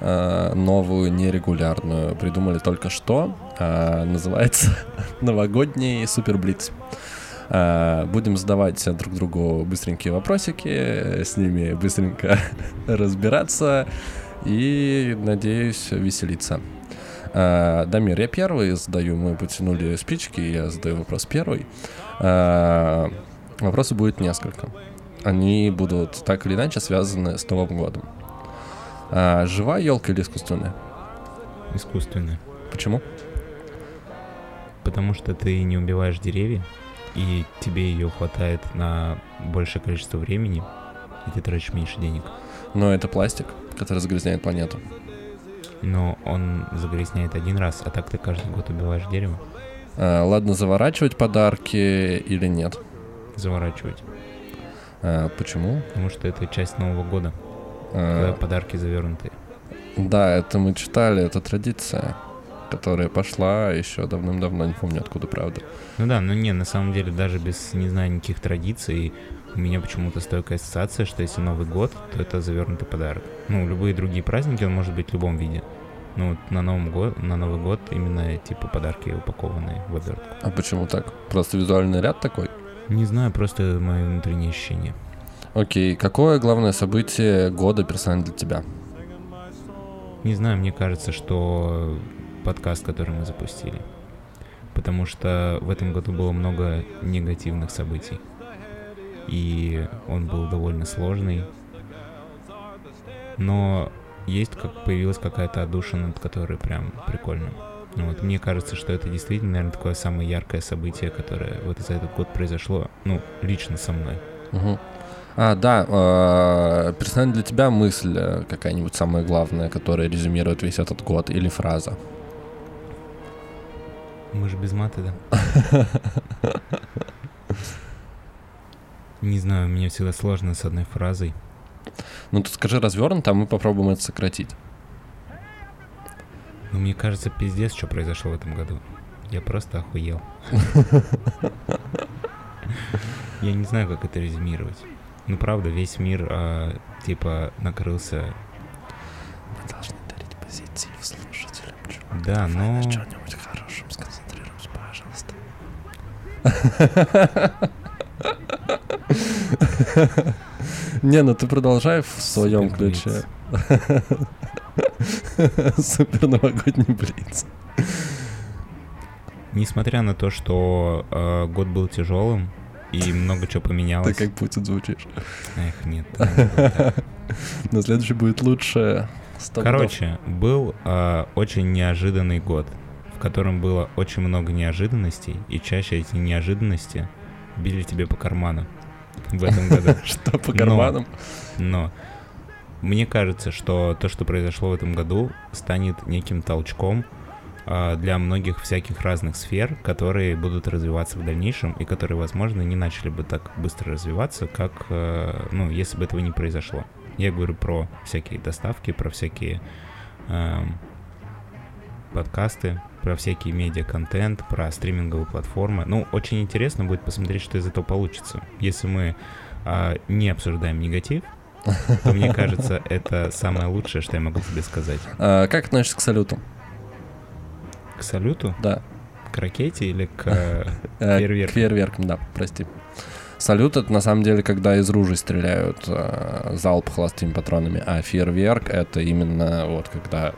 э, новую, нерегулярную, придумали только что, э, называется «Новогодний суперблиц». Э, будем задавать друг другу быстренькие вопросики, с ними быстренько разбираться и, надеюсь, веселиться. А, Дамир, я первый задаю, мы потянули спички, я задаю вопрос первый. А, вопросов будет несколько. Они будут так или иначе связаны с Новым годом. А, живая елка или искусственная? Искусственная. Почему? Потому что ты не убиваешь деревья, и тебе ее хватает на большее количество времени, и ты тратишь меньше денег. Но это пластик, который загрязняет планету. Но он загрязняет один раз, а так ты каждый год убиваешь дерево. А, ладно, заворачивать подарки или нет? Заворачивать. А, почему? Потому что это часть Нового года, А, когда подарки завернутые. да, это мы читали, это традиция, которая пошла еще давным-давно, не помню откуда, правда. Ну да, но не, на самом деле, даже без не знаю никаких традиций, у меня почему-то стойкая ассоциация, что если Новый год, то это завернутый подарок. Ну, любые другие праздники, он может быть в любом виде. Ну, вот на, Новом год, на Новый год именно типа подарки упакованные в обертку. А почему так? Просто визуальный ряд такой? Не знаю, просто мое внутреннее ощущение. Окей, какое главное событие года персонально для тебя? Не знаю, мне кажется, что подкаст, который мы запустили. Потому что в этом году было много негативных событий. И он был довольно сложный. Но есть как появилась какая-то отдушина, над которой прям прикольно. Ну вот мне кажется, что это действительно, наверное, такое самое яркое событие, которое вот за этот год произошло, ну, лично со мной. Мгм. А, да, э, персонально для тебя мысль э, какая-нибудь самая главная, которая резюмирует весь этот год, или фраза? Мы же без маты, да? Не знаю, мне всегда сложно с одной фразой. Ну, ты скажи развернуто, а мы попробуем это сократить. Но мне кажется, пиздец, что произошло в этом году. Я просто охуел. Я не знаю, как это резюмировать. Ну, правда, весь мир, а, типа, накрылся... Мы должны дарить позитив слушателям. Да, но... что-нибудь хорошем сконцентрируемся, пожалуйста. Не, ну ты продолжай в своем ключе. Супер новогодний блиц. Несмотря на то, что э, год был тяжелым и много чего Ты поменялось. как Путин звучишь. Эх, нет. На следующий будет лучше. Короче, был э, очень неожиданный год, в котором было очень много неожиданностей, и чаще эти неожиданности били тебе по карману в этом году. Что по карманам? Но мне кажется, что то, что произошло в этом году, станет неким толчком а, для многих всяких разных сфер, которые будут развиваться в дальнейшем и которые, возможно, не начали бы так быстро развиваться, как, э, ну, если бы этого не произошло. Я говорю про всякие доставки, про всякие эм, подкасты, про всякий медиа-контент, про стриминговые платформы. Ну, очень интересно будет посмотреть, что из этого получится. Если мы а, не обсуждаем негатив, то мне кажется, это самое лучшее, что я могу тебе сказать. А, Как относишься к салюту? К салюту, Да. к ракете или к... э, Э, Фейерверк. К фейерверкам, да, прости. Салют это на самом деле, когда из ружей стреляют э, залп холостыми патронами, а фейерверк это именно вот когда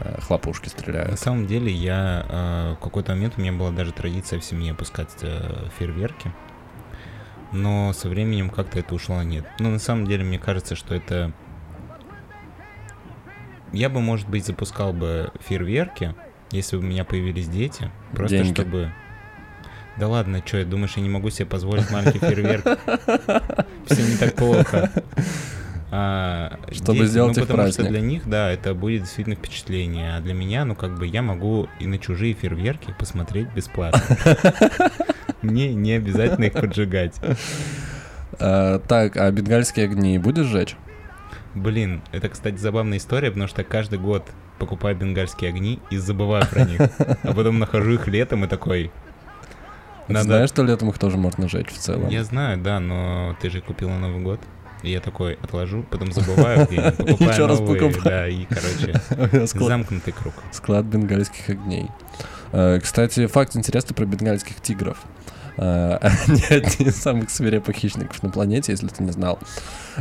э, хлопушки На стреляют. самом деле, я э, в какой-то момент у меня была даже традиция в семье пускать э, фейерверки. Но со временем как-то это ушло на нет. Но на самом деле, мне кажется, что это... Я бы, может быть, запускал бы фейерверки, если бы у меня появились дети. Просто Деньги. чтобы... Да ладно, что, я думаю, что я не могу себе позволить маленький фейерверк? Все не так плохо. А, Чтобы сделать ну, их потому что праздник. для них, да, это будет действительно впечатление. А для меня, ну, как бы, я могу и на чужие фейерверки посмотреть бесплатно. Мне не обязательно их поджигать. Э, Так, а бенгальские огни будешь сжечь? Блин, это, кстати, забавная история, потому что каждый год покупаю бенгальские огни и забываю про них. А потом нахожу их летом и такой... Ты знаешь, что летом их тоже можно сжечь в целом? Я знаю, да, но ты же купил на Новый год. И я такой отложу, потом забываю, и покупаю раз покупаю. да, и, короче, замкнутый круг. склад бенгальских огней. Э, Кстати, факт интересный про бенгальских тигров. Э, они одни из самых свирепых хищников на планете, если ты не знал.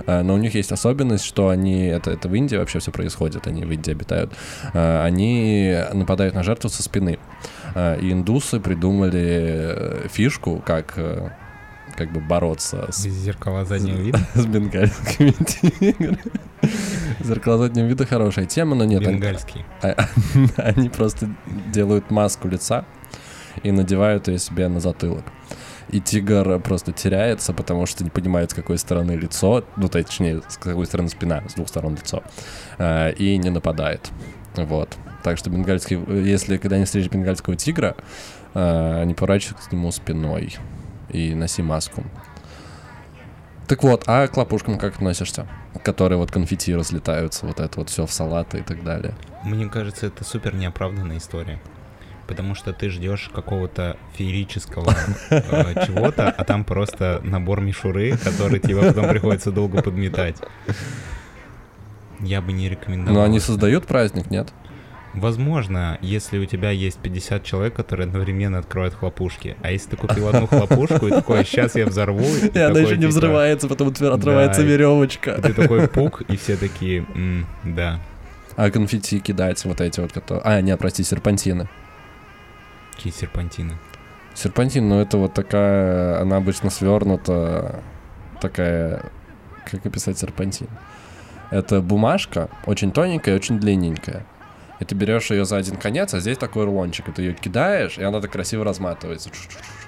Э, но у них есть особенность, что они, это, это в Индии вообще все происходит, они в Индии обитают, они нападают на жертву со спины. И индусы придумали фишку, как как бы бороться с... Зеркала заднего вида? С бенгальскими тиграми. Зеркала заднего вида хорошая тема, но нет. Бенгальские. Они просто делают маску лица и надевают ее себе на затылок. И тигр просто теряется, потому что не понимает, с какой стороны лицо, ну, точнее, с какой стороны спина, с двух сторон лицо, э, и не нападает. Вот. Так что бенгальский, если когда они встретят бенгальского тигра, э, они поворачиваются к нему спиной и носи маску. Так вот, а к лопушкам как относишься? Которые вот конфетти разлетаются, вот это вот все в салаты и так далее. Мне кажется, это супер неоправданная история потому что ты ждешь какого-то феерического э, чего-то, а там просто набор мишуры, который тебе потом приходится долго подметать. Я бы не рекомендовал. Но они создают праздник, нет? Возможно, если у тебя есть 50 человек, которые одновременно откроют хлопушки. А если ты купил одну хлопушку и такой, сейчас я взорву. И, она еще не типа, взрывается, потом отрывается веревочка. Ты такой пук, и все такие, да. А конфетти кидать вот эти вот, которые... А, нет, прости, серпантины. Какие серпантины? Серпантин, ну это вот такая, она обычно свернута, такая, как описать серпантин? Это бумажка, очень тоненькая и очень длинненькая. И ты берешь ее за один конец, а здесь такой рулончик, и ты ее кидаешь, и она так красиво разматывается.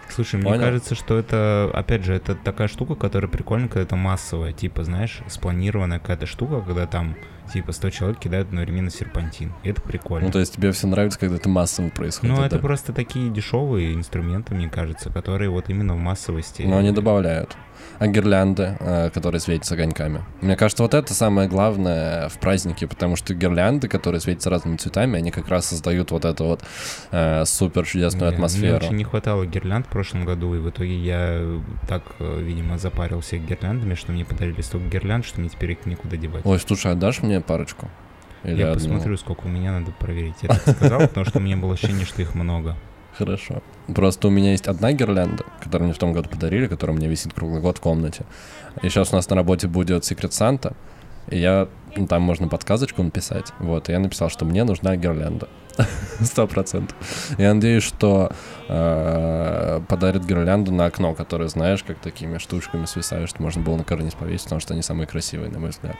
Слушай, Понял? мне кажется, что это, опять же, это такая штука, которая прикольная, когда это массовая, типа, знаешь, спланированная какая-то штука, когда там типа 100 человек кидают одновременно серпантин. И это прикольно. Ну, то есть тебе все нравится, когда это массово происходит? Ну, это просто такие дешевые инструменты, мне кажется, которые вот именно в массовости. Но они добавляют а гирлянды, э, которые светятся огоньками. Мне кажется, вот это самое главное в празднике, потому что гирлянды, которые светятся разными цветами, они как раз создают вот эту вот э, супер чудесную атмосферу. Мне очень не хватало гирлянд в прошлом году, и в итоге я так, э, видимо, запарился гирляндами, что мне подарили столько гирлянд, что мне теперь их никуда девать. Ой, слушай, отдашь мне парочку? Или я одну? посмотрю, сколько у меня надо проверить. Я так сказал, потому что у меня было ощущение, что их много. Хорошо. Просто у меня есть одна гирлянда, которую мне в том году подарили, которая у меня висит круглый год в комнате. И сейчас у нас на работе будет Секрет Санта, и я, ну, там можно подсказочку написать. Вот, и я написал, что мне нужна гирлянда. Сто процентов. Я надеюсь, что э, подарят гирлянду на окно, которое, знаешь, как такими штучками свисают, что можно было на карниз повесить, потому что они самые красивые, на мой взгляд.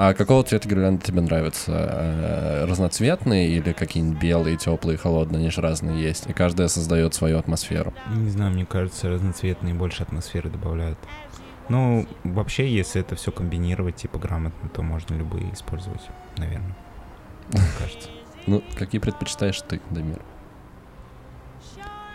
А какого цвета гирлянды тебе нравятся? Э, разноцветные или какие-нибудь белые, теплые, холодные? Они же разные есть. И каждая создает свою атмосферу. Не знаю, мне кажется, разноцветные больше атмосферы добавляют. Ну, вообще, если это все комбинировать, типа, грамотно, то можно любые использовать, наверное. Мне кажется. Ну, какие предпочитаешь ты, Дамир?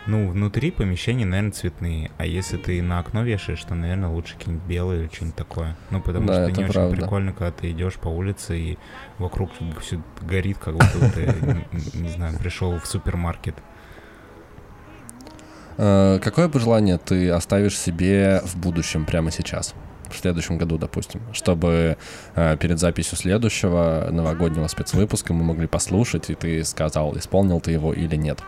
Ну, внутри помещения, наверное, цветные. А если ты на окно вешаешь, то, наверное, лучше какие-нибудь белые или что-нибудь такое. Ну, потому да, что не правда. очень прикольно, когда ты идешь по улице и вокруг все горит, как будто ты, не знаю, пришел в супермаркет. Э, какое пожелание ты оставишь себе в будущем прямо сейчас? в следующем году, допустим, чтобы э, перед записью следующего новогоднего спецвыпуска мы могли послушать, и ты сказал, исполнил ты его или нет.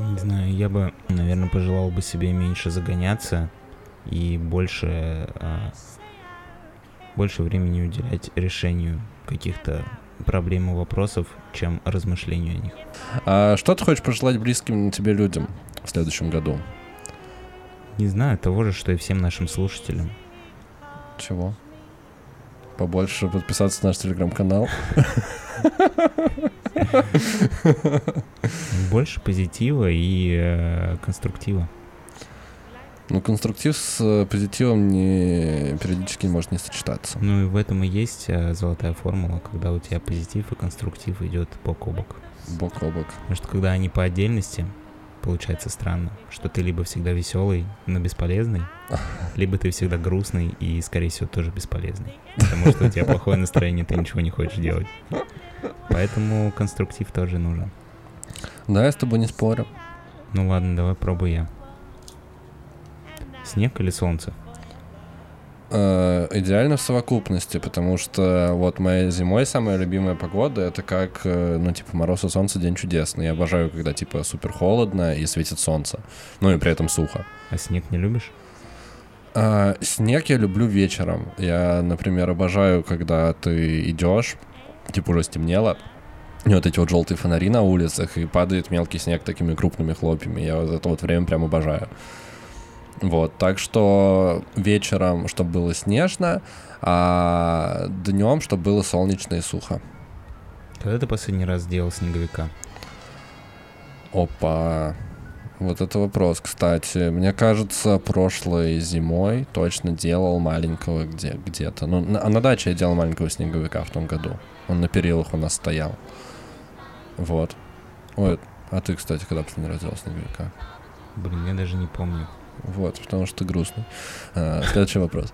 Не знаю, я бы, наверное, пожелал бы себе меньше загоняться и больше, а, больше времени уделять решению каких-то проблем и вопросов, чем размышлению о них. А что ты хочешь пожелать близким тебе людям в следующем году? Не знаю, того же, что и всем нашим слушателям. Чего? Побольше подписаться на наш телеграм-канал. Больше позитива и э, конструктива. Ну, конструктив с э, позитивом не, периодически может не сочетаться. Ну и в этом и есть э, золотая формула, когда у тебя позитив и конструктив идет бок о бок. Бок о бок. Потому что когда они по отдельности, получается странно, что ты либо всегда веселый, но бесполезный, либо ты всегда грустный и, скорее всего, тоже бесполезный. Потому что у тебя плохое настроение, ты ничего не хочешь делать. Поэтому конструктив тоже нужен. Да, я с тобой не спорю. Ну ладно, давай пробуй я. Снег или солнце? Э, идеально в совокупности, потому что вот моя зимой самая любимая погода это как, э, ну, типа, мороз и солнце, день чудесный. Я обожаю, когда, типа, супер холодно и светит солнце. Ну и при этом сухо. А снег не любишь? А, снег я люблю вечером. Я, например, обожаю, когда ты идешь, типа уже стемнело, и вот эти вот желтые фонари на улицах, и падает мелкий снег такими крупными хлопьями. Я вот это вот время прям обожаю. Вот, так что вечером, чтобы было снежно, а днем, чтобы было солнечно и сухо. Когда ты последний раз делал снеговика? Опа. Вот это вопрос, кстати. Мне кажется, прошлой зимой точно делал маленького где- где-то. Ну, на, а на даче я делал маленького снеговика в том году. Он на перилах у нас стоял. Вот. Ой, а ты, кстати, когда последний раз делал снеговика? Блин, я даже не помню. Вот, потому что ты грустный. А, следующий вопрос.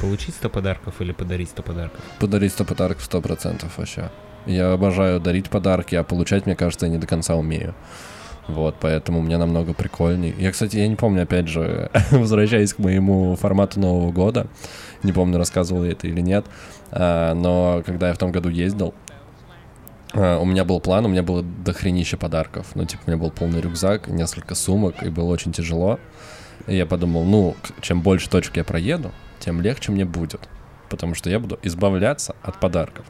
Получить 100 подарков или подарить 100 подарков? Подарить 100 подарков 100% вообще. Я обожаю дарить подарки, а получать, мне кажется, я не до конца умею. Вот, поэтому мне намного прикольней. Я, кстати, я не помню, опять же, возвращаясь к моему формату Нового года, не помню, рассказывал я это или нет, но когда я в том году ездил, а, у меня был план, у меня было дохренище подарков. Ну, типа, у меня был полный рюкзак, несколько сумок, и было очень тяжело. И я подумал, ну, чем больше точек я проеду, тем легче мне будет. Потому что я буду избавляться от подарков.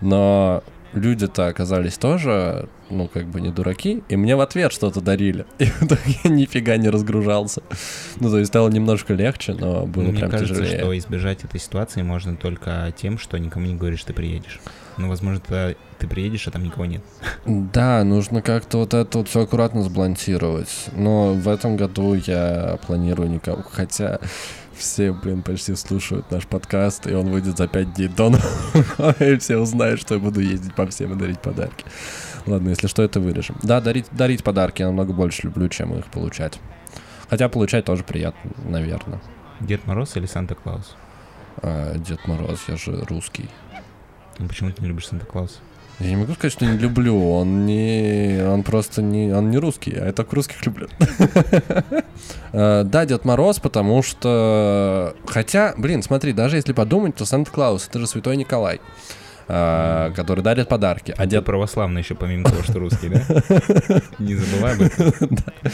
Но люди-то оказались тоже, ну, как бы не дураки, и мне в ответ что-то дарили. И в итоге я нифига не разгружался. Ну, то есть стало немножко легче, но было Мне прям кажется, тяжелее. что избежать этой ситуации можно только тем, что никому не говоришь, что ты приедешь. Ну, возможно, ты, ты приедешь, а там никого нет. Да, нужно как-то вот это вот все аккуратно сблантировать. Но в этом году я планирую никого. Хотя все, блин, почти слушают наш подкаст, и он выйдет за 5 дней до и все узнают, что я буду ездить по всем и дарить подарки. Ладно, если что, это вырежем. Да, дарить, дарить подарки я намного больше люблю, чем их получать. Хотя получать тоже приятно, наверное. Дед Мороз или Санта-Клаус? А, Дед Мороз, я же русский. Ну, почему ты не любишь Санта-Клауса? Я не могу сказать, что не люблю. Он не. Он просто не. Он не русский, а я так русских люблю. Э, Да, Дед Мороз, потому что. Хотя, блин, смотри, даже если подумать, то Санта-Клаус это же святой Николай. э, который дарит подарки. А дед православный еще, помимо того, что русский, да? Не забывай об этом.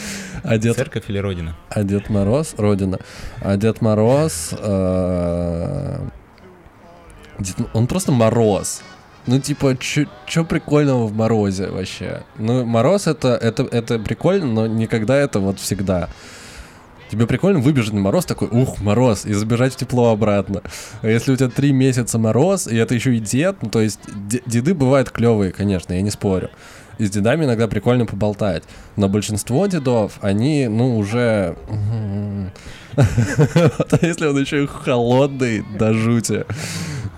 а Дед, Церковь или Родина? а Дед Мороз, Родина. А Дед Мороз, э, он просто Мороз. Ну, типа, что прикольного в Морозе вообще? Ну, Мороз это, это, это прикольно, но никогда это вот всегда. Тебе прикольно выбежать на мороз такой, ух, мороз, и забежать в тепло обратно. А если у тебя три месяца мороз, и это еще и дед, ну, то есть де- деды бывают клевые, конечно, я не спорю. И с дедами иногда прикольно поболтать. Но большинство дедов, они, ну, уже... А если он еще и холодный до жути,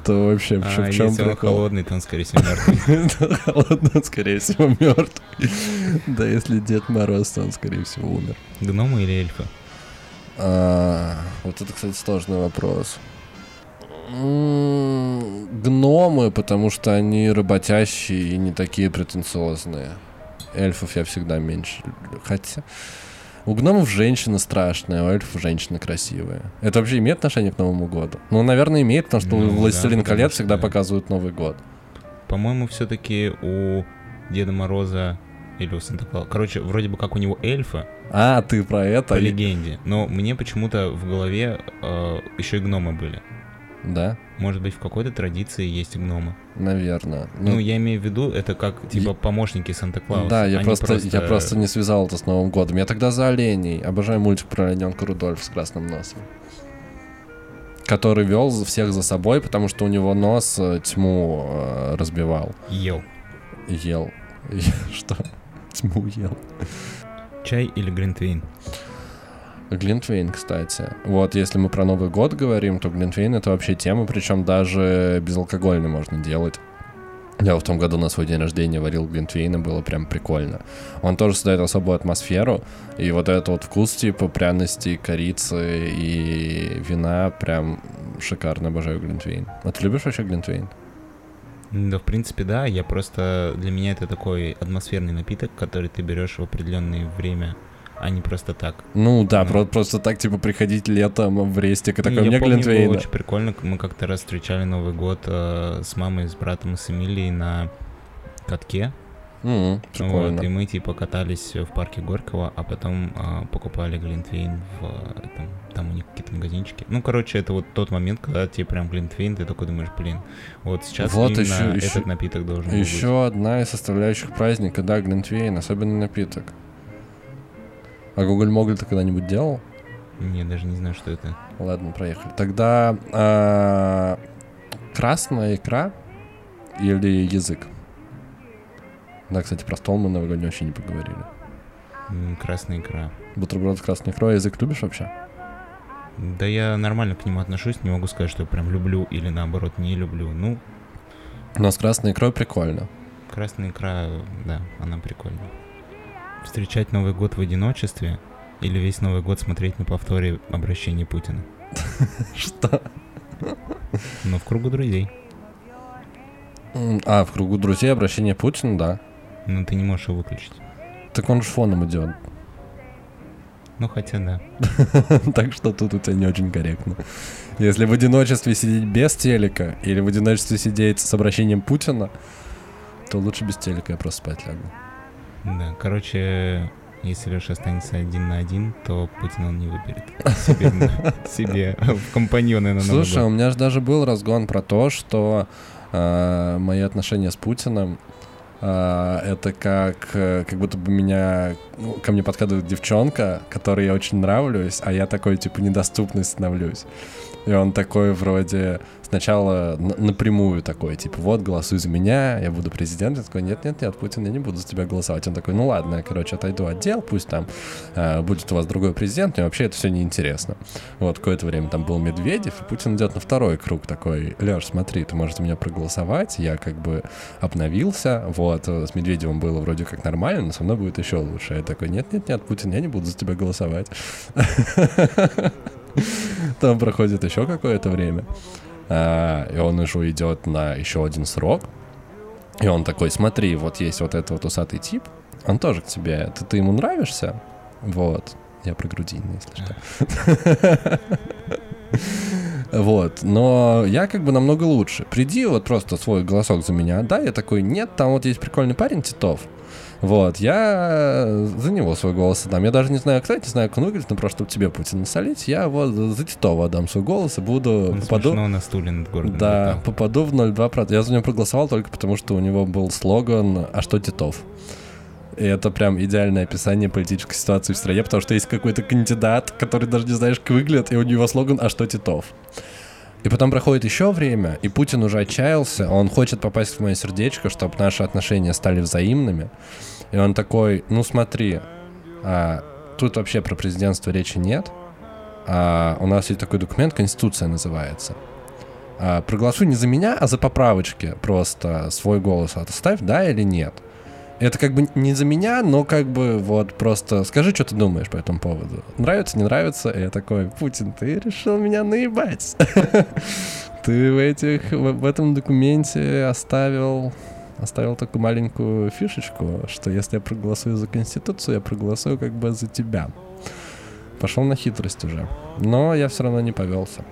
то вообще в А чем если он прикол? холодный, то он, скорее всего, мертвый. Холодно, он, скорее всего, мертвый. Да, если Дед Мороз, то он, скорее всего, умер. Гномы или эльфы? А, вот это, кстати, сложный вопрос. М, Гномы, потому что они работящие и не такие претенциозные. Эльфов я всегда меньше люблю. Хотя у гномов женщина страшная, а у эльфов женщина красивая. Это вообще имеет отношение к Новому году? Ну, наверное, имеет, потому что Ну, «Властелин да, колец» всегда да. показывают Новый год. По-моему, все-таки у Деда Мороза или у Санта-Клауса. Короче, вроде бы как у него эльфы, А, ты про это? по легенде. Но мне почему-то в голове э, еще и гномы были. Да, Может быть, в какой-то традиции есть гномы. наверное. Ну, я имею в виду, это как, типа, помощники Санта-Клауса. Да, я Они просто, я просто не связал это с Новым годом. Я тогда за оленей. Обожаю мультик про олененка Рудольф с красным носом. Который вел всех за собой, потому что у него нос э, тьму э, разбивал. Ел. Ел. Что? Тьму ел. Чай или гринтвейн? Глинтвейн, кстати. Вот, если мы про Новый год говорим, то Глинтвейн это вообще тема, причем даже безалкогольный можно делать. Я в том году на свой день рождения варил глинтвейн, и было прям прикольно. Он тоже создает особую атмосферу, и вот этот вот вкус типа пряности, корицы и вина прям шикарно обожаю глинтвейн. А ты любишь вообще глинтвейн? Да, в принципе, да. Я просто... Для меня это такой атмосферный напиток, который ты берешь в определенное время а не просто так. Ну да, ну. Про- просто так, типа, приходить летом в рестик и такой, ну, мне Глинтвейн. очень прикольно. Мы как-то раз встречали Новый год э, с мамой, с братом и с Эмилией на катке. Mm, прикольно. Вот, и мы типа катались в парке Горького, а потом а, покупали Глинтвейн в там, там у них какие-то магазинчики. Ну, короче, это вот тот момент, когда тебе прям Глинтвейн, ты такой думаешь, блин, вот сейчас вот именно еще, этот еще, напиток должен еще быть. Еще одна из составляющих праздника, да, Глинтвейн, особенный напиток. А Google Могль ты когда-нибудь делал? Не, даже не знаю, что это. Ладно, проехали. Тогда а, красная икра или язык? Да, кстати, про стол мы новогодний вообще не поговорили. Красная икра. Бутерброд с красной икрой. Язык любишь вообще? Да я нормально к нему отношусь, не могу сказать, что я прям люблю или наоборот не люблю. Ну. Но с красной икрой прикольно. Красная икра, да, она прикольная встречать Новый год в одиночестве или весь Новый год смотреть на повторе обращения Путина? Что? Ну, в кругу друзей. А, в кругу друзей обращение Путина, да. Ну, ты не можешь его выключить. Так он же фоном идет. Ну, хотя да. так что тут у тебя не очень корректно. Если в одиночестве сидеть без телека или в одиночестве сидеть с обращением Путина, то лучше без телека я просто спать лягу. Да, короче, если Леша останется один на один, то Путин он не выберет себе, себе в компаньоны на Слушай, у меня же даже был разгон про то, что э, мои отношения с Путиным э, это как, как будто бы меня ну, ко мне подкатывает девчонка, которой я очень нравлюсь, а я такой типа недоступный становлюсь. И он такой вроде сначала напрямую такой, типа, вот, голосуй за меня, я буду президентом. Я такой, нет-нет-нет, Путин, я не буду за тебя голосовать. Он такой, ну ладно, короче, отойду от дел, пусть там э, будет у вас другой президент, мне вообще это все неинтересно. Вот, какое-то время там был Медведев, и Путин идет на второй круг такой, Леш, смотри, ты можешь за меня проголосовать, я как бы обновился, вот, с Медведевым было вроде как нормально, но со мной будет еще лучше. Я такой, нет-нет-нет, Путин, я не буду за тебя голосовать. Там проходит еще какое-то время. А, и он уже идет на еще один срок. И он такой, смотри, вот есть вот этот вот усатый тип, он тоже к тебе, ты, ты ему нравишься? Вот. Я про грудинный, если что. Вот, но я как бы намного лучше. Приди вот просто свой голосок за меня, да, я такой, нет, там вот есть прикольный парень Титов, вот, я за него свой голос отдам. Я даже не знаю, кто, не знаю, выглядит, но просто чтобы тебе Путин насолить, я вот за Титова отдам свой голос и буду... Он попаду... на стуле над городом. Да, летал. попаду в 0,2%. Я за него проголосовал только потому, что у него был слоган «А что Титов?». И это прям идеальное описание политической ситуации в стране, потому что есть какой-то кандидат, который даже не знаешь, как выглядит, и у него слоган «А что Титов?». И потом проходит еще время, и Путин уже отчаялся, он хочет попасть в мое сердечко, чтобы наши отношения стали взаимными. И он такой, ну смотри, а, тут вообще про президентство речи нет. А, у нас есть такой документ, Конституция называется. А, проголосуй не за меня, а за поправочки. Просто свой голос отставь, да или нет. Это как бы не за меня, но как бы вот просто скажи, что ты думаешь по этому поводу. Нравится, не нравится? И я такой, Путин, ты решил меня наебать. Ты в этих, в этом документе оставил оставил такую маленькую фишечку, что если я проголосую за Конституцию, я проголосую как бы за тебя. Пошел на хитрость уже. Но я все равно не повелся.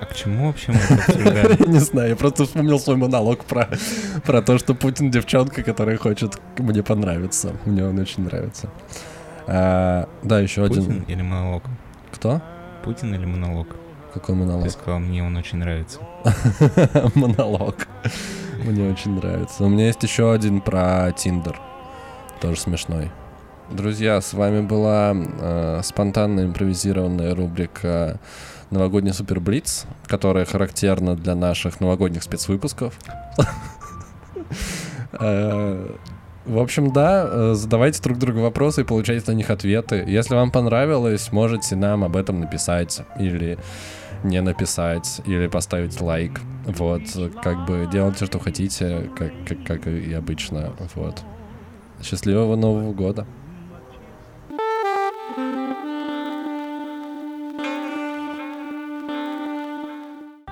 А к чему вообще мы это Не знаю, я просто вспомнил свой монолог про, про то, что Путин девчонка, которая хочет мне понравиться. Мне он очень нравится. А, да, еще один. Путин или монолог? Кто? Путин или монолог? Какой монолог? Ты сказал, мне он очень нравится. монолог. Мне очень нравится. У меня есть еще один про Тиндер. Тоже смешной. Друзья, с вами была э, спонтанная импровизированная рубрика новогодний супер блиц, которая характерна для наших новогодних спецвыпусков. Э, в общем, да, э, задавайте друг другу вопросы и получайте на них ответы. Если вам понравилось, можете нам об этом написать или не написать, или поставить лайк. Вот, как бы делайте, что хотите, как, как, как и обычно. Вот. Счастливого Нового года!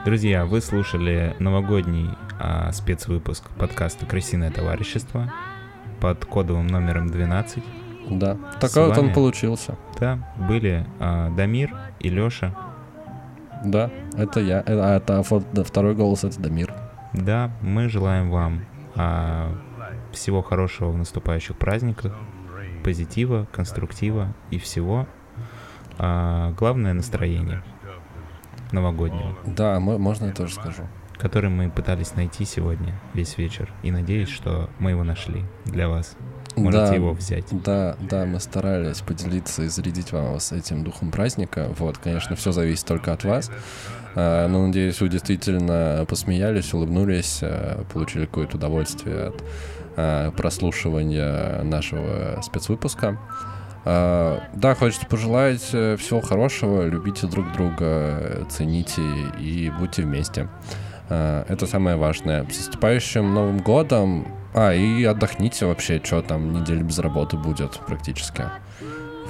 Друзья, вы слушали новогодний а, спецвыпуск подкаста «Крысиное товарищество». под кодовым номером 12. Да, такой вот он получился. Да, были а, Дамир и Лёша. Да, это я. Э, а это второй голос это Дамир. Да, мы желаем вам а, всего хорошего в наступающих праздниках, позитива, конструктива и всего. А, главное настроение новогоднее. Да, можно я тоже скажу. Который мы пытались найти сегодня весь вечер. И надеюсь, что мы его нашли для вас. Можете да, его взять. Да, да, мы старались поделиться и зарядить вам с этим духом праздника. Вот, конечно, все зависит только от вас. А, но надеюсь, вы действительно посмеялись, улыбнулись, а, получили какое-то удовольствие от а, прослушивания нашего спецвыпуска. Да, хочется пожелать э, всего хорошего, любите друг друга, цените и будьте вместе. Это самое важное. С наступающим Новым годом! А, и отдохните вообще, что там, неделя без работы будет практически.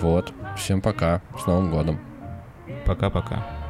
Вот. Всем пока. С Новым годом. Пока-пока.